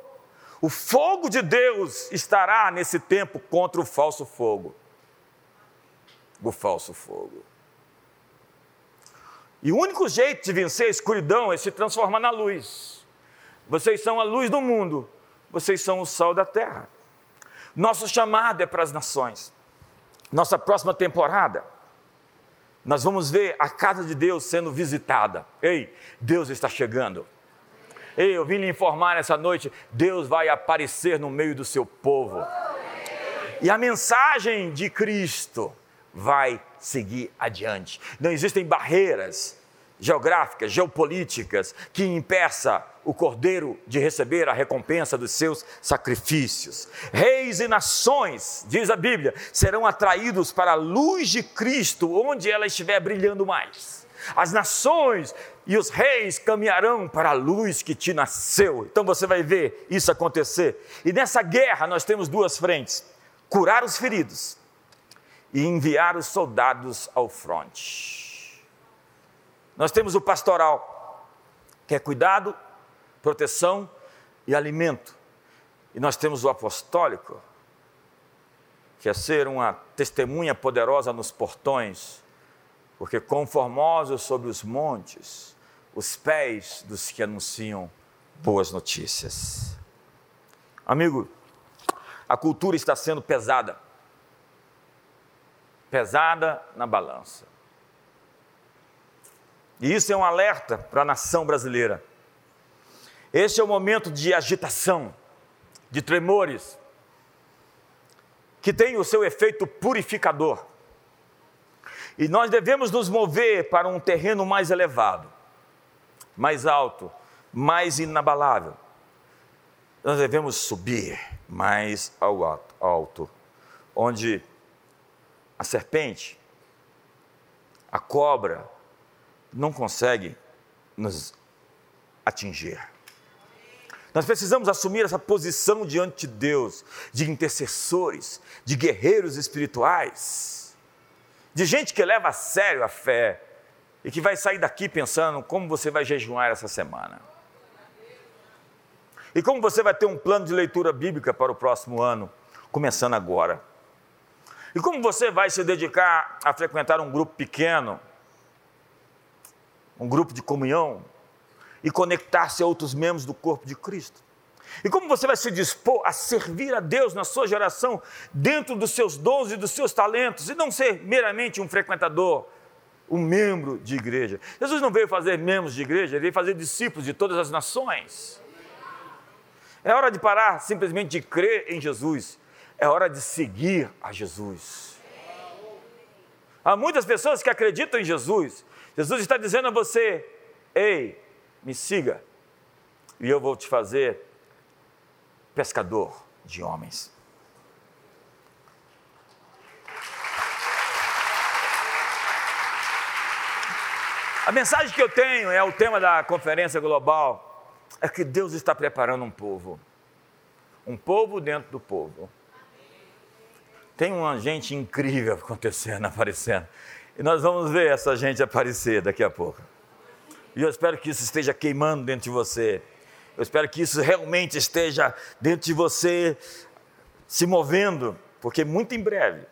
O fogo de Deus estará nesse tempo contra o falso fogo. do falso fogo. E o único jeito de vencer a escuridão é se transformar na luz. Vocês são a luz do mundo, vocês são o sol da terra. Nosso chamado é para as nações. Nossa próxima temporada, nós vamos ver a casa de Deus sendo visitada. Ei, Deus está chegando. Ei, eu vim lhe informar essa noite: Deus vai aparecer no meio do seu povo. E a mensagem de Cristo vai seguir adiante. Não existem barreiras geográficas, geopolíticas que impeça o cordeiro de receber a recompensa dos seus sacrifícios. Reis e nações, diz a Bíblia, serão atraídos para a luz de Cristo onde ela estiver brilhando mais. As nações e os reis caminharão para a luz que te nasceu. Então você vai ver isso acontecer. E nessa guerra nós temos duas frentes: curar os feridos e enviar os soldados ao fronte. Nós temos o pastoral, que é cuidado, proteção e alimento. E nós temos o apostólico, que é ser uma testemunha poderosa nos portões, porque conformosos sobre os montes, os pés dos que anunciam boas notícias. Amigo, a cultura está sendo pesada pesada na balança. E isso é um alerta para a nação brasileira. Este é o momento de agitação, de tremores, que tem o seu efeito purificador. E nós devemos nos mover para um terreno mais elevado, mais alto, mais inabalável. Nós devemos subir mais ao alto, onde a serpente, a cobra, não consegue nos atingir. Nós precisamos assumir essa posição diante de Deus, de intercessores, de guerreiros espirituais, de gente que leva a sério a fé e que vai sair daqui pensando como você vai jejuar essa semana. E como você vai ter um plano de leitura bíblica para o próximo ano, começando agora. E como você vai se dedicar a frequentar um grupo pequeno, um grupo de comunhão, e conectar-se a outros membros do corpo de Cristo? E como você vai se dispor a servir a Deus na sua geração, dentro dos seus dons e dos seus talentos, e não ser meramente um frequentador, um membro de igreja? Jesus não veio fazer membros de igreja, ele veio fazer discípulos de todas as nações. É hora de parar simplesmente de crer em Jesus é hora de seguir a Jesus. Há muitas pessoas que acreditam em Jesus. Jesus está dizendo a você: ei, me siga, e eu vou te fazer pescador de homens. A mensagem que eu tenho é o tema da conferência global: é que Deus está preparando um povo, um povo dentro do povo. Tem uma gente incrível acontecendo, aparecendo. E nós vamos ver essa gente aparecer daqui a pouco. E eu espero que isso esteja queimando dentro de você. Eu espero que isso realmente esteja dentro de você, se movendo, porque muito em breve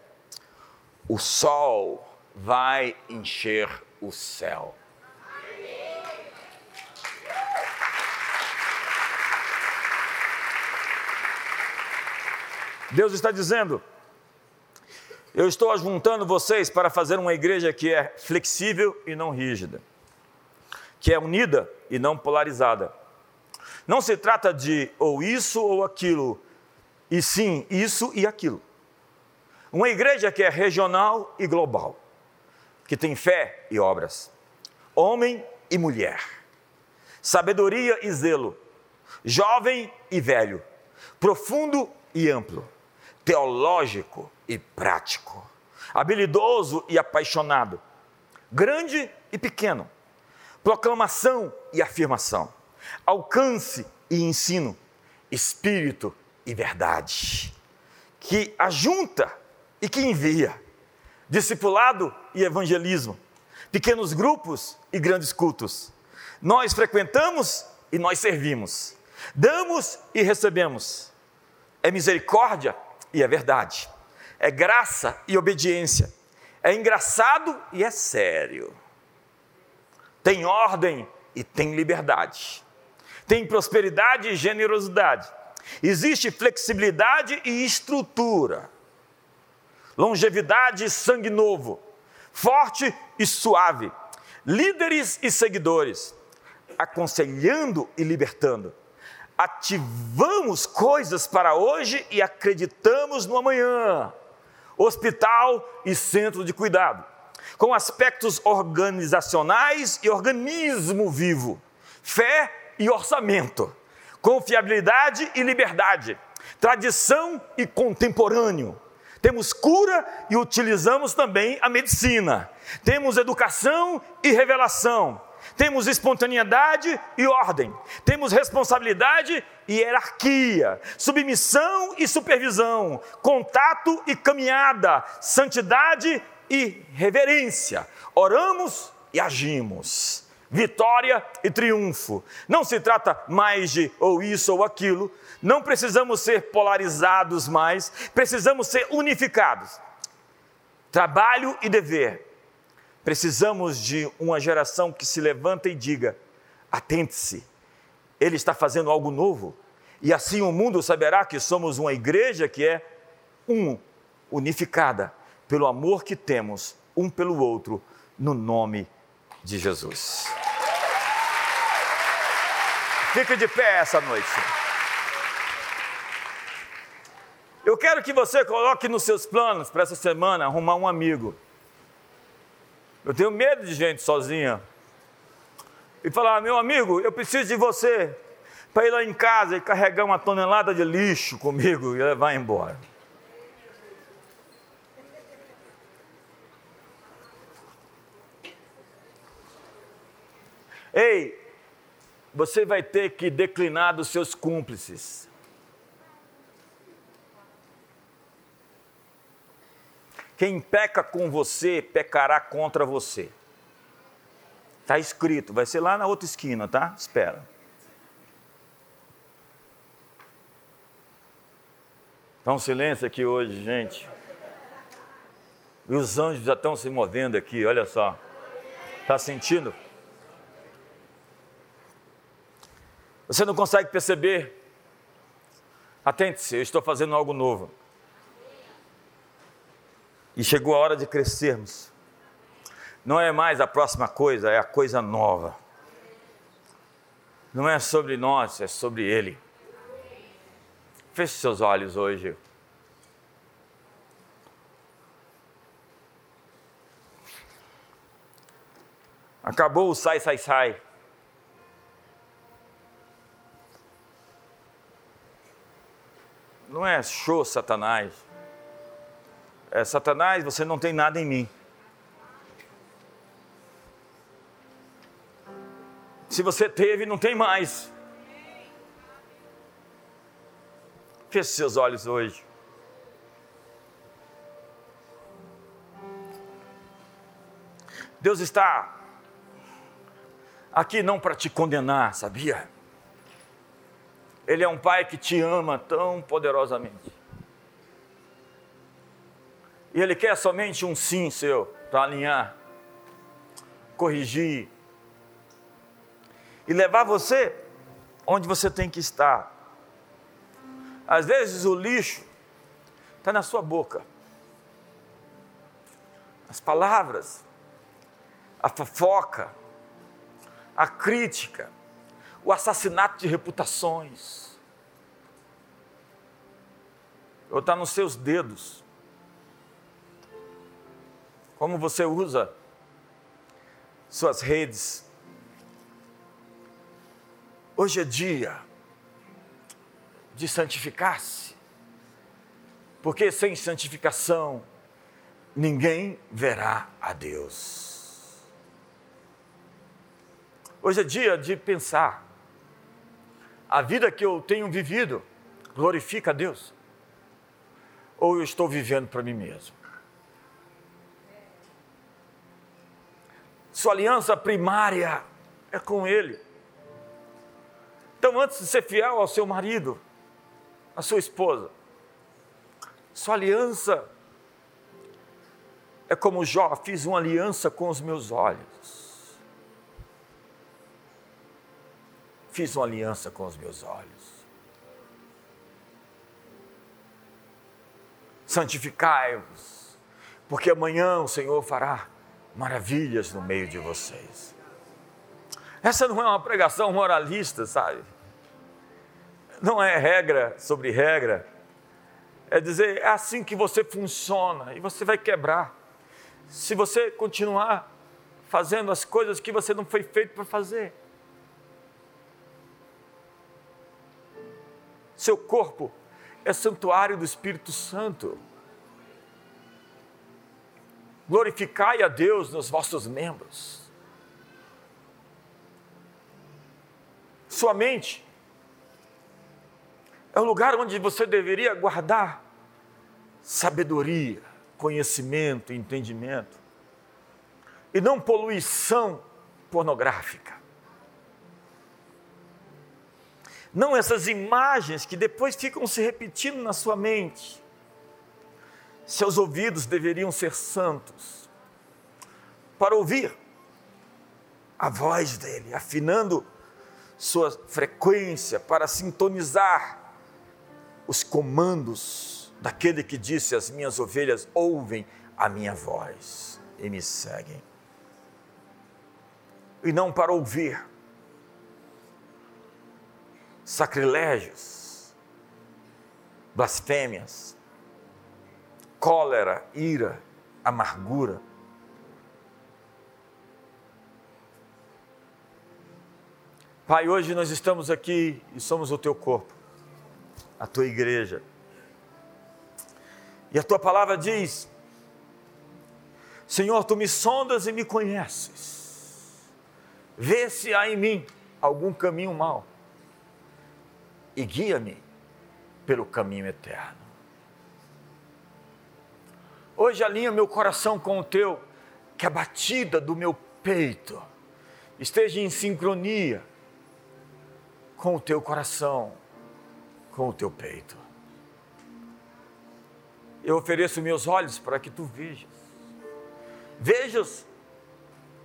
o sol vai encher o céu. Deus está dizendo: eu estou ajuntando vocês para fazer uma igreja que é flexível e não rígida, que é unida e não polarizada. Não se trata de ou isso ou aquilo, e sim isso e aquilo. Uma igreja que é regional e global, que tem fé e obras, homem e mulher, sabedoria e zelo, jovem e velho, profundo e amplo, teológico e prático, habilidoso e apaixonado, grande e pequeno, proclamação e afirmação, alcance e ensino, espírito e verdade, que ajunta e que envia, discipulado e evangelismo, pequenos grupos e grandes cultos. Nós frequentamos e nós servimos, damos e recebemos. É misericórdia e é verdade é graça e obediência, é engraçado e é sério. Tem ordem e tem liberdade. Tem prosperidade e generosidade. Existe flexibilidade e estrutura. Longevidade e sangue novo. Forte e suave. Líderes e seguidores. Aconselhando e libertando. Ativamos coisas para hoje e acreditamos no amanhã. Hospital e centro de cuidado com aspectos organizacionais e organismo vivo, fé e orçamento, confiabilidade e liberdade, tradição e contemporâneo. Temos cura e utilizamos também a medicina. Temos educação e revelação. Temos espontaneidade e ordem. Temos responsabilidade e hierarquia. Submissão e supervisão. Contato e caminhada. Santidade e reverência. Oramos e agimos. Vitória e triunfo. Não se trata mais de ou isso ou aquilo. Não precisamos ser polarizados mais, precisamos ser unificados. Trabalho e dever. Precisamos de uma geração que se levanta e diga: atente-se, ele está fazendo algo novo. E assim o mundo saberá que somos uma igreja que é um, unificada, pelo amor que temos um pelo outro, no nome de Jesus. Fique de pé essa noite. Eu quero que você coloque nos seus planos para essa semana arrumar um amigo. Eu tenho medo de gente sozinha. E falar, meu amigo, eu preciso de você para ir lá em casa e carregar uma tonelada de lixo comigo e levar embora. Ei, você vai ter que declinar dos seus cúmplices. Quem peca com você, pecará contra você. Está escrito, vai ser lá na outra esquina, tá? Espera. Está um silêncio aqui hoje, gente. E os anjos já estão se movendo aqui, olha só. Está sentindo? Você não consegue perceber? Atente-se, eu estou fazendo algo novo. E chegou a hora de crescermos. Não é mais a próxima coisa, é a coisa nova. Não é sobre nós, é sobre Ele. Feche seus olhos hoje. Acabou o sai, sai, sai. não é show Satanás. É Satanás, você não tem nada em mim. Se você teve, não tem mais. Feche seus olhos hoje. Deus está aqui não para te condenar, sabia? Ele é um pai que te ama tão poderosamente. E Ele quer somente um sim seu para alinhar, corrigir e levar você onde você tem que estar. Às vezes o lixo está na sua boca. As palavras, a fofoca, a crítica, o assassinato de reputações. Ou está nos seus dedos. Como você usa suas redes. Hoje é dia de santificar-se, porque sem santificação ninguém verá a Deus. Hoje é dia de pensar a vida que eu tenho vivido glorifica a Deus? Ou eu estou vivendo para mim mesmo? Sua aliança primária é com Ele. Então, antes de ser fiel ao seu marido, à sua esposa, sua aliança é como Jó, fiz uma aliança com os meus olhos. Fiz uma aliança com os meus olhos. Santificai-vos, porque amanhã o Senhor fará maravilhas no meio de vocês. Essa não é uma pregação moralista, sabe? Não é regra sobre regra. É dizer, é assim que você funciona e você vai quebrar. Se você continuar fazendo as coisas que você não foi feito para fazer. Seu corpo é santuário do Espírito Santo. Glorificai a Deus nos vossos membros. Sua mente é o lugar onde você deveria guardar sabedoria, conhecimento, entendimento, e não poluição pornográfica. Não essas imagens que depois ficam se repetindo na sua mente. Seus ouvidos deveriam ser santos para ouvir a voz dele, afinando sua frequência para sintonizar os comandos daquele que disse: As minhas ovelhas ouvem a minha voz e me seguem. E não para ouvir sacrilégios, blasfêmias, cólera, ira, amargura Pai, hoje nós estamos aqui e somos o teu corpo, a tua igreja. E a tua palavra diz: Senhor, tu me sondas e me conheces. Vê se há em mim algum caminho mau e guia-me pelo caminho eterno. Hoje alinha meu coração com o teu, que a batida do meu peito esteja em sincronia com o teu coração, com o teu peito. Eu ofereço meus olhos para que tu vejas. Vejas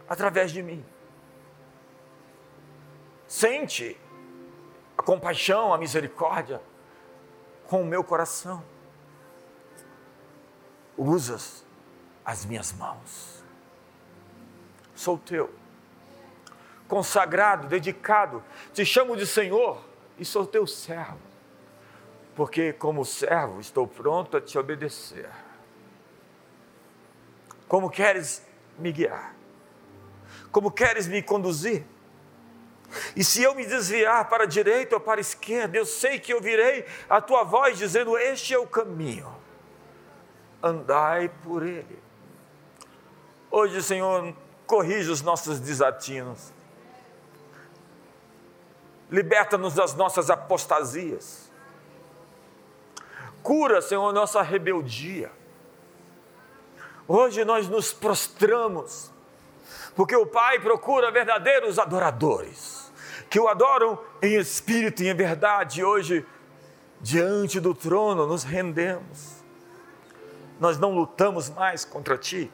através de mim. Sente a compaixão, a misericórdia com o meu coração. Usas as minhas mãos. Sou teu consagrado, dedicado. Te chamo de Senhor e sou teu servo. Porque, como servo, estou pronto a te obedecer. Como queres me guiar? Como queres me conduzir? E se eu me desviar para a direita ou para a esquerda, eu sei que ouvirei a tua voz dizendo: Este é o caminho, andai por ele. Hoje, Senhor, corrija os nossos desatinos, liberta-nos das nossas apostasias. Cura, Senhor, nossa rebeldia. Hoje nós nos prostramos, porque o Pai procura verdadeiros adoradores, que o adoram em espírito e em verdade. Hoje, diante do trono, nos rendemos. Nós não lutamos mais contra Ti,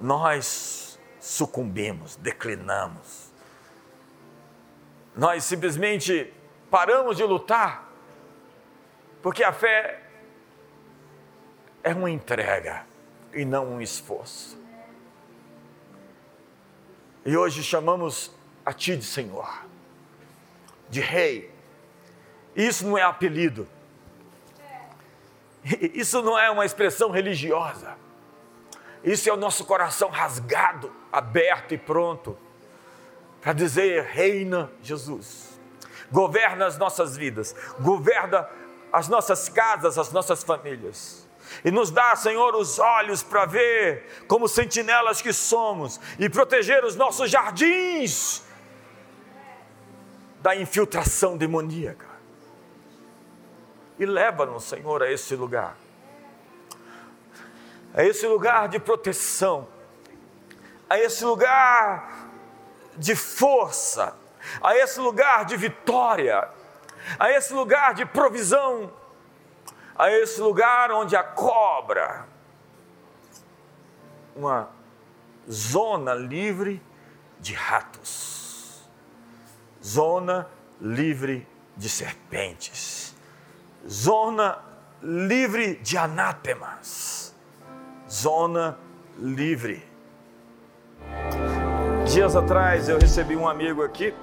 nós sucumbimos, declinamos nós simplesmente paramos de lutar, porque a fé é uma entrega e não um esforço. E hoje chamamos a Ti de Senhor, de Rei. Isso não é apelido, isso não é uma expressão religiosa, isso é o nosso coração rasgado, aberto e pronto para dizer: reina Jesus, governa as nossas vidas, governa as nossas casas, as nossas famílias. E nos dá, Senhor, os olhos para ver, como sentinelas que somos, e proteger os nossos jardins da infiltração demoníaca. E leva-nos, Senhor, a esse lugar, a esse lugar de proteção, a esse lugar de força, a esse lugar de vitória, a esse lugar de provisão, a esse lugar onde a cobra uma zona livre de ratos, zona livre de serpentes, zona livre de anátemas, zona livre. Dias atrás eu recebi um amigo aqui.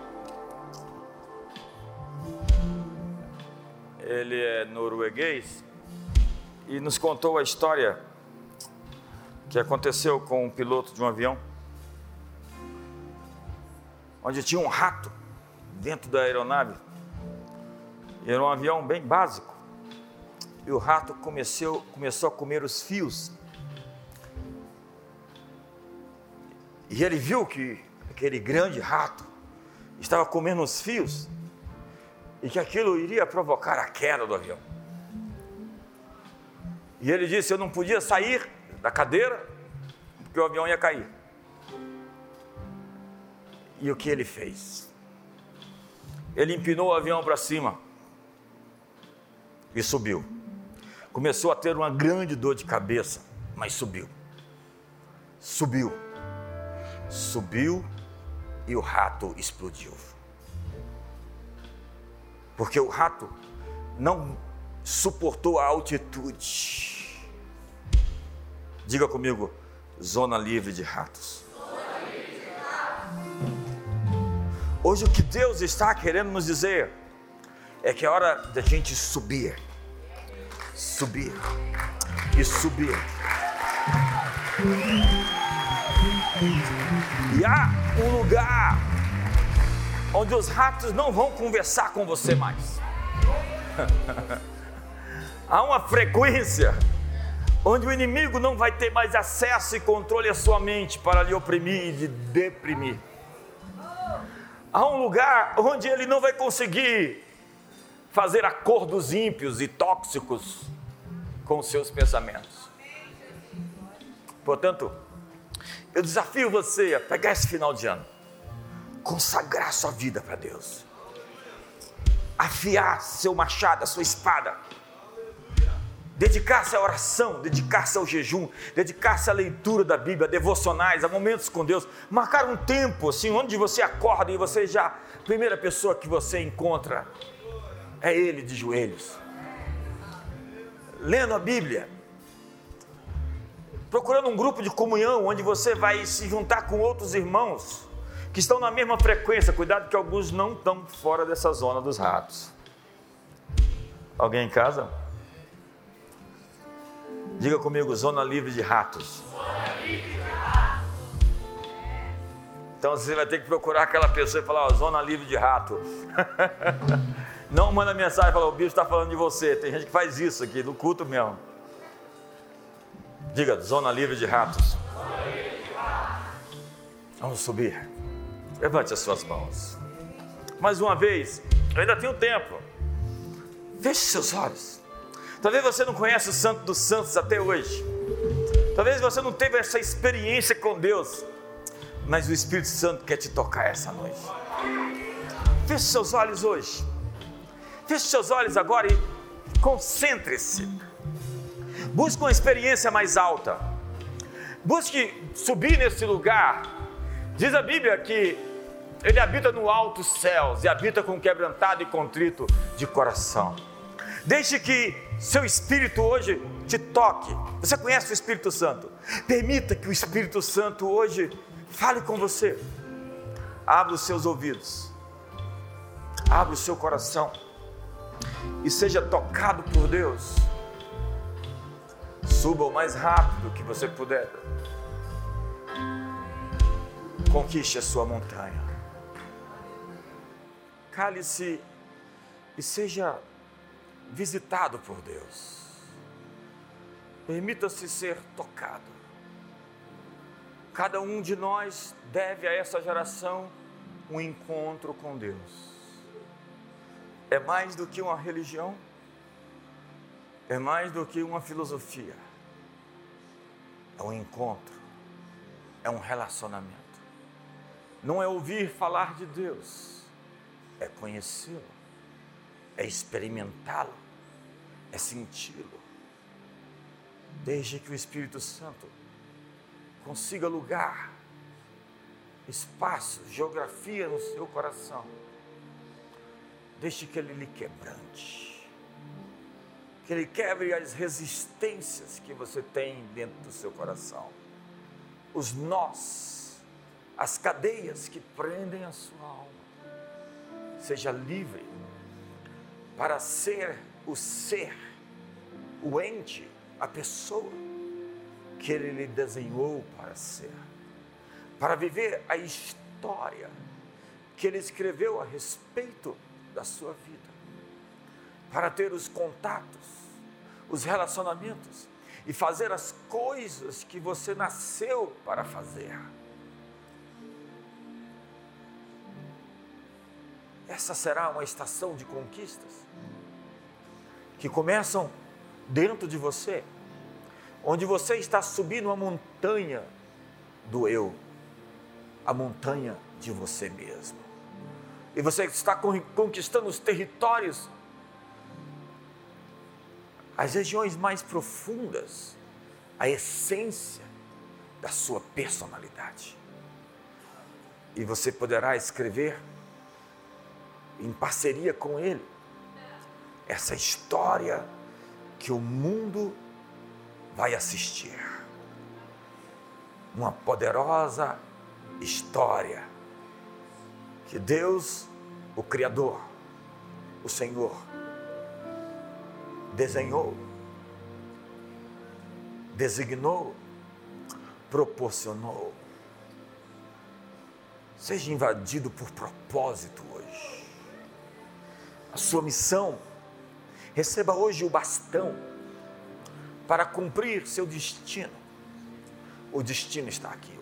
Ele é norueguês e nos contou a história que aconteceu com um piloto de um avião, onde tinha um rato dentro da aeronave. Era um avião bem básico. E o rato começou, começou a comer os fios. E ele viu que aquele grande rato estava comendo os fios e que aquilo iria provocar a queda do avião. E ele disse: Eu não podia sair da cadeira, porque o avião ia cair. E o que ele fez? Ele empinou o avião para cima e subiu. Começou a ter uma grande dor de cabeça, mas subiu. Subiu. Subiu e o rato explodiu. Porque o rato não suportou a altitude Diga comigo, zona livre de ratos. Hoje o que Deus está querendo nos dizer é que é hora da gente subir, subir e subir. E há um lugar onde os ratos não vão conversar com você mais. há uma frequência onde o inimigo não vai ter mais acesso e controle à sua mente para lhe oprimir e lhe deprimir. Há um lugar onde ele não vai conseguir fazer acordos ímpios e tóxicos com os seus pensamentos. Portanto, eu desafio você a pegar esse final de ano, consagrar sua vida para Deus, afiar seu machado, a sua espada, Dedicar-se à oração, dedicar-se ao jejum, dedicar-se à leitura da Bíblia, a devocionais, a momentos com Deus. Marcar um tempo, assim, onde você acorda e você já, primeira pessoa que você encontra é Ele de joelhos. Lendo a Bíblia. Procurando um grupo de comunhão onde você vai se juntar com outros irmãos que estão na mesma frequência. Cuidado que alguns não estão fora dessa zona dos ratos. Alguém em casa? Diga comigo, zona livre de ratos. Então você vai ter que procurar aquela pessoa e falar, ó, zona livre de rato. Não manda mensagem e fala, o bicho está falando de você. Tem gente que faz isso aqui, no culto mesmo. Diga, zona livre de ratos. Vamos subir. Levante as suas mãos. Mais uma vez, eu ainda tenho tempo. Feche seus olhos. Talvez você não conheça o Santo dos Santos até hoje. Talvez você não teve essa experiência com Deus. Mas o Espírito Santo quer te tocar essa noite. Feche seus olhos hoje. Feche seus olhos agora e concentre-se. Busque uma experiência mais alta. Busque subir nesse lugar. Diz a Bíblia que ele habita no alto céus e habita com quebrantado e contrito de coração. Deixe que seu Espírito hoje te toque. Você conhece o Espírito Santo? Permita que o Espírito Santo hoje fale com você. Abra os seus ouvidos, abra o seu coração e seja tocado por Deus. Suba o mais rápido que você puder. Conquiste a sua montanha. Cale-se e seja visitado por Deus. Permita-se ser tocado. Cada um de nós deve a essa geração um encontro com Deus. É mais do que uma religião, é mais do que uma filosofia. É um encontro, é um relacionamento. Não é ouvir falar de Deus, é conhecê-lo é experimentá-lo, é senti-lo. Deixe que o Espírito Santo consiga lugar, espaço, geografia no seu coração. Deixe que Ele lhe quebrante, que Ele quebre as resistências que você tem dentro do seu coração, os nós, as cadeias que prendem a sua alma. Seja livre para ser o ser, o ente, a pessoa que Ele lhe desenhou para ser, para viver a história que Ele escreveu a respeito da sua vida, para ter os contatos, os relacionamentos e fazer as coisas que você nasceu para fazer. Essa será uma estação de conquistas que começam dentro de você onde você está subindo a montanha do eu, a montanha de você mesmo. E você está conquistando os territórios, as regiões mais profundas, a essência da sua personalidade. E você poderá escrever em parceria com Ele essa história que o mundo vai assistir. Uma poderosa história que Deus, o Criador, o Senhor, desenhou, designou, proporcionou. Seja invadido por propósito hoje. A sua missão, receba hoje o bastão para cumprir seu destino. O destino está aqui.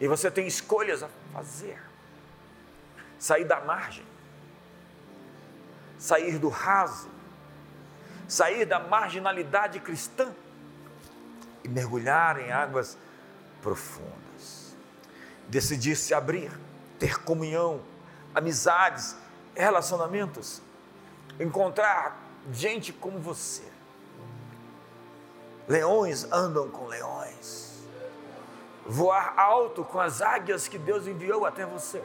E você tem escolhas a fazer. Sair da margem, sair do raso, sair da marginalidade cristã e mergulhar em águas profundas. Decidir se abrir, ter comunhão, amizades, relacionamentos, encontrar gente como você Leões andam com leões. Voar alto com as águias que Deus enviou até você.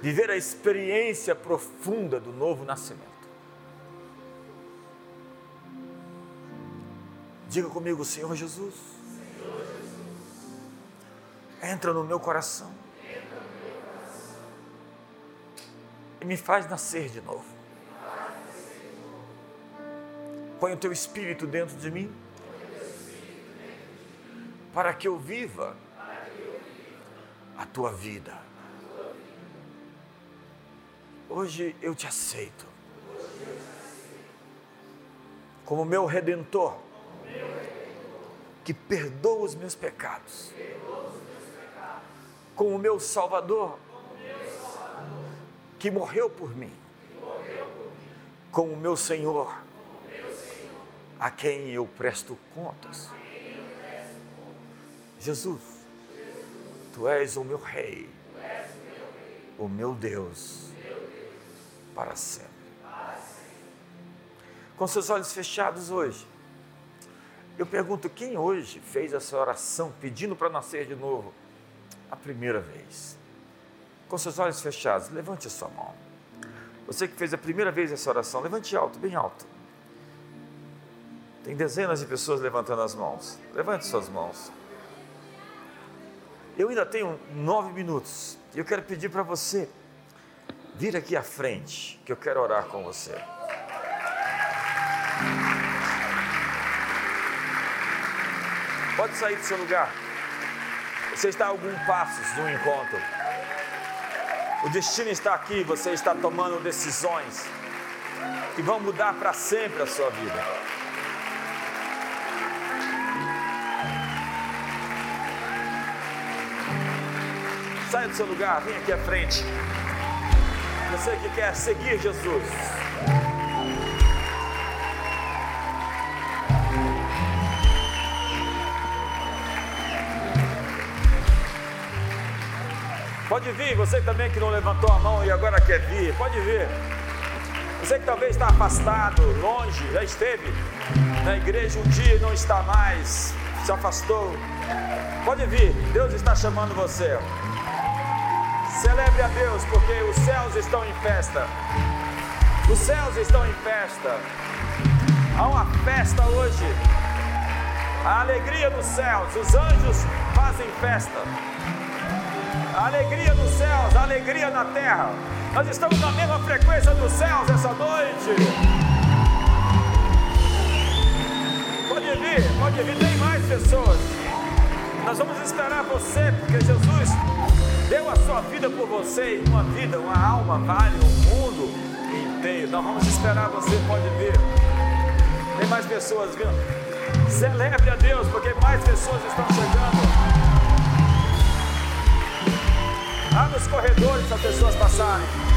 Viver a experiência profunda do novo nascimento. Diga comigo, Senhor Jesus. Entra no meu coração. E me faz nascer de novo. Põe o teu espírito dentro de mim para que eu viva a tua vida. Hoje eu te aceito como meu redentor, que perdoa os meus pecados, como meu salvador, que morreu por mim, como meu Senhor, a quem eu presto contas. Jesus, tu és o meu rei, o meu Deus, para sempre. Com seus olhos fechados hoje, eu pergunto: quem hoje fez essa oração pedindo para nascer de novo? A primeira vez. Com seus olhos fechados, levante a sua mão. Você que fez a primeira vez essa oração, levante alto, bem alto. Tem dezenas de pessoas levantando as mãos. Levante suas mãos. Eu ainda tenho nove minutos. Eu quero pedir para você vir aqui à frente, que eu quero orar com você. Pode sair do seu lugar. Você está a algum passos um encontro. O destino está aqui, você está tomando decisões que vão mudar para sempre a sua vida. Saia do seu lugar, vem aqui à frente. Você que quer seguir Jesus. Pode vir, você também que não levantou a mão e agora quer vir, pode vir. Você que talvez está afastado, longe, já esteve na igreja um dia e não está mais. se afastou. Pode vir, Deus está chamando você. Celebre a Deus, porque os céus estão em festa. Os céus estão em festa. Há uma festa hoje. A alegria dos céus. Os anjos fazem festa. A alegria dos céus, a alegria na terra. Nós estamos na mesma frequência dos céus essa noite. Pode vir, pode vir, tem mais pessoas. Nós vamos esperar você, porque Jesus deu a sua vida por você, uma vida, uma alma vale o mundo inteiro. Nós vamos esperar você, pode vir. Tem mais pessoas vindo. Celebre a Deus, porque mais pessoas estão chegando. Abra os corredores para as pessoas passarem.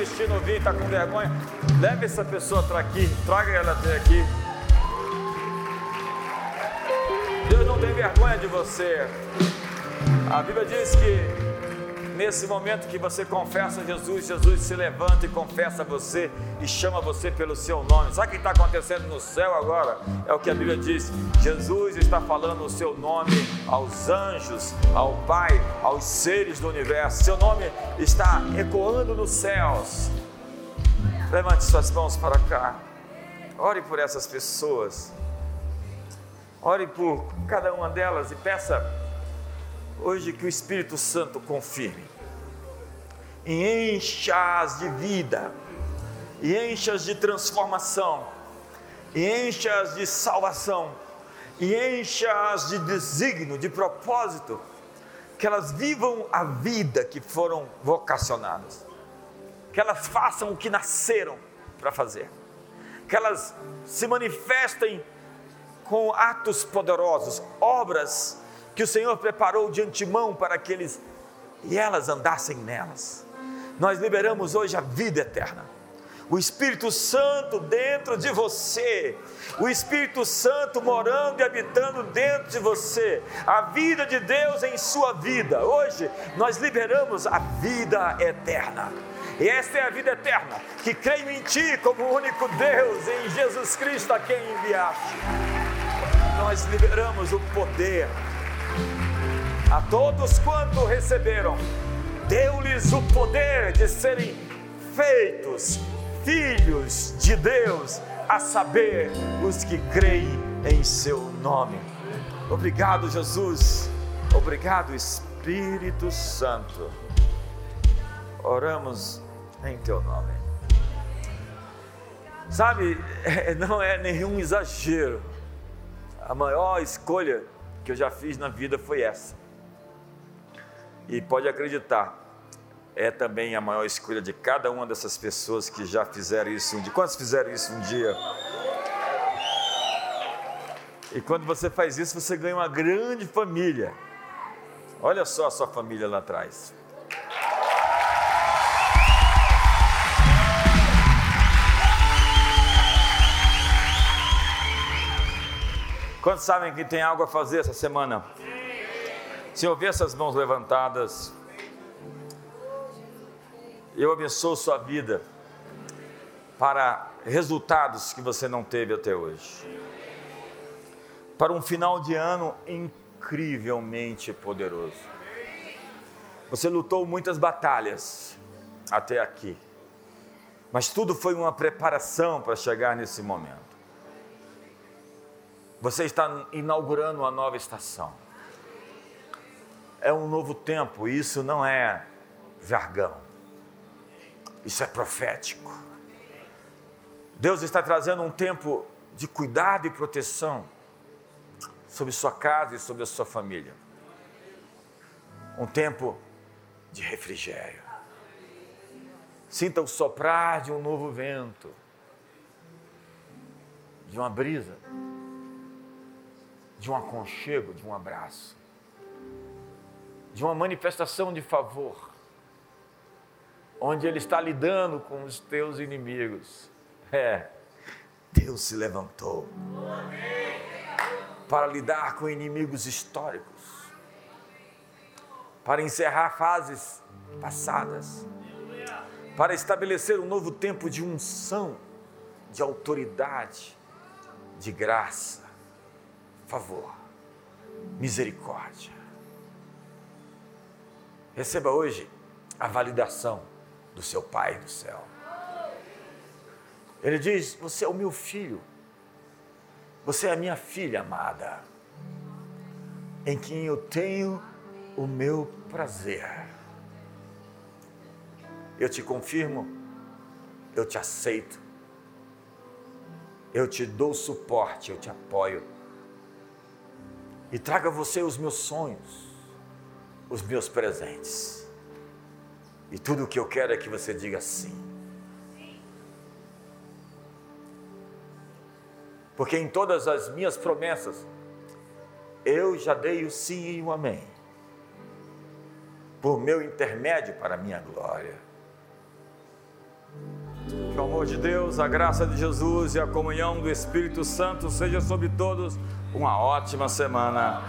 Que está resistindo a vir, está com vergonha? Leve essa pessoa para aqui, traga ela até aqui. tem vergonha de você. A Bíblia diz que nesse momento que você confessa Jesus, Jesus se levanta e confessa você e chama você pelo seu nome. Sabe o que está acontecendo no céu agora? É o que a Bíblia diz: Jesus está falando o seu nome aos anjos, ao Pai, aos seres do universo. Seu nome está ecoando nos céus. Levante suas mãos para cá. Ore por essas pessoas. Ore por cada uma delas e peça hoje que o Espírito Santo confirme. E encha-as de vida, e encha-as de transformação, e encha-as de salvação, e encha-as de desígnio, de propósito, que elas vivam a vida que foram vocacionadas, que elas façam o que nasceram para fazer, que elas se manifestem com atos poderosos, obras que o Senhor preparou de antemão para que eles e elas andassem nelas. Nós liberamos hoje a vida eterna. O Espírito Santo dentro de você, o Espírito Santo morando e habitando dentro de você, a vida de Deus em sua vida. Hoje nós liberamos a vida eterna. E esta é a vida eterna, que creio em Ti como o único Deus, em Jesus Cristo a quem enviaste nós liberamos o poder a todos quanto receberam, deu-lhes o poder de serem feitos filhos de Deus, a saber, os que creem em seu nome. Obrigado, Jesus. Obrigado, Espírito Santo. Oramos em teu nome. Sabe, não é nenhum exagero a maior escolha que eu já fiz na vida foi essa. E pode acreditar, é também a maior escolha de cada uma dessas pessoas que já fizeram isso um dia. Quantos fizeram isso um dia? E quando você faz isso, você ganha uma grande família. Olha só a sua família lá atrás. Quantos sabem que tem algo a fazer essa semana? Se eu ver essas mãos levantadas, eu abençoo sua vida para resultados que você não teve até hoje. Para um final de ano incrivelmente poderoso. Você lutou muitas batalhas até aqui, mas tudo foi uma preparação para chegar nesse momento. Você está inaugurando uma nova estação. É um novo tempo, isso não é jargão. Isso é profético. Deus está trazendo um tempo de cuidado e proteção sobre sua casa e sobre a sua família. Um tempo de refrigério. Sinta o soprar de um novo vento, de uma brisa de um aconchego, de um abraço, de uma manifestação de favor, onde Ele está lidando com os teus inimigos. É, Deus se levantou para lidar com inimigos históricos, para encerrar fases passadas, para estabelecer um novo tempo de unção, de autoridade, de graça, favor, misericórdia. Receba hoje a validação do seu Pai do céu. Ele diz: Você é o meu filho, você é a minha filha amada, em quem eu tenho o meu prazer. Eu te confirmo, eu te aceito, eu te dou suporte, eu te apoio. E traga você os meus sonhos, os meus presentes. E tudo o que eu quero é que você diga sim. porque em todas as minhas promessas eu já dei o sim e o amém, por meu intermédio para a minha glória. Que o amor de Deus, a graça de Jesus e a comunhão do Espírito Santo seja sobre todos. Uma ótima semana.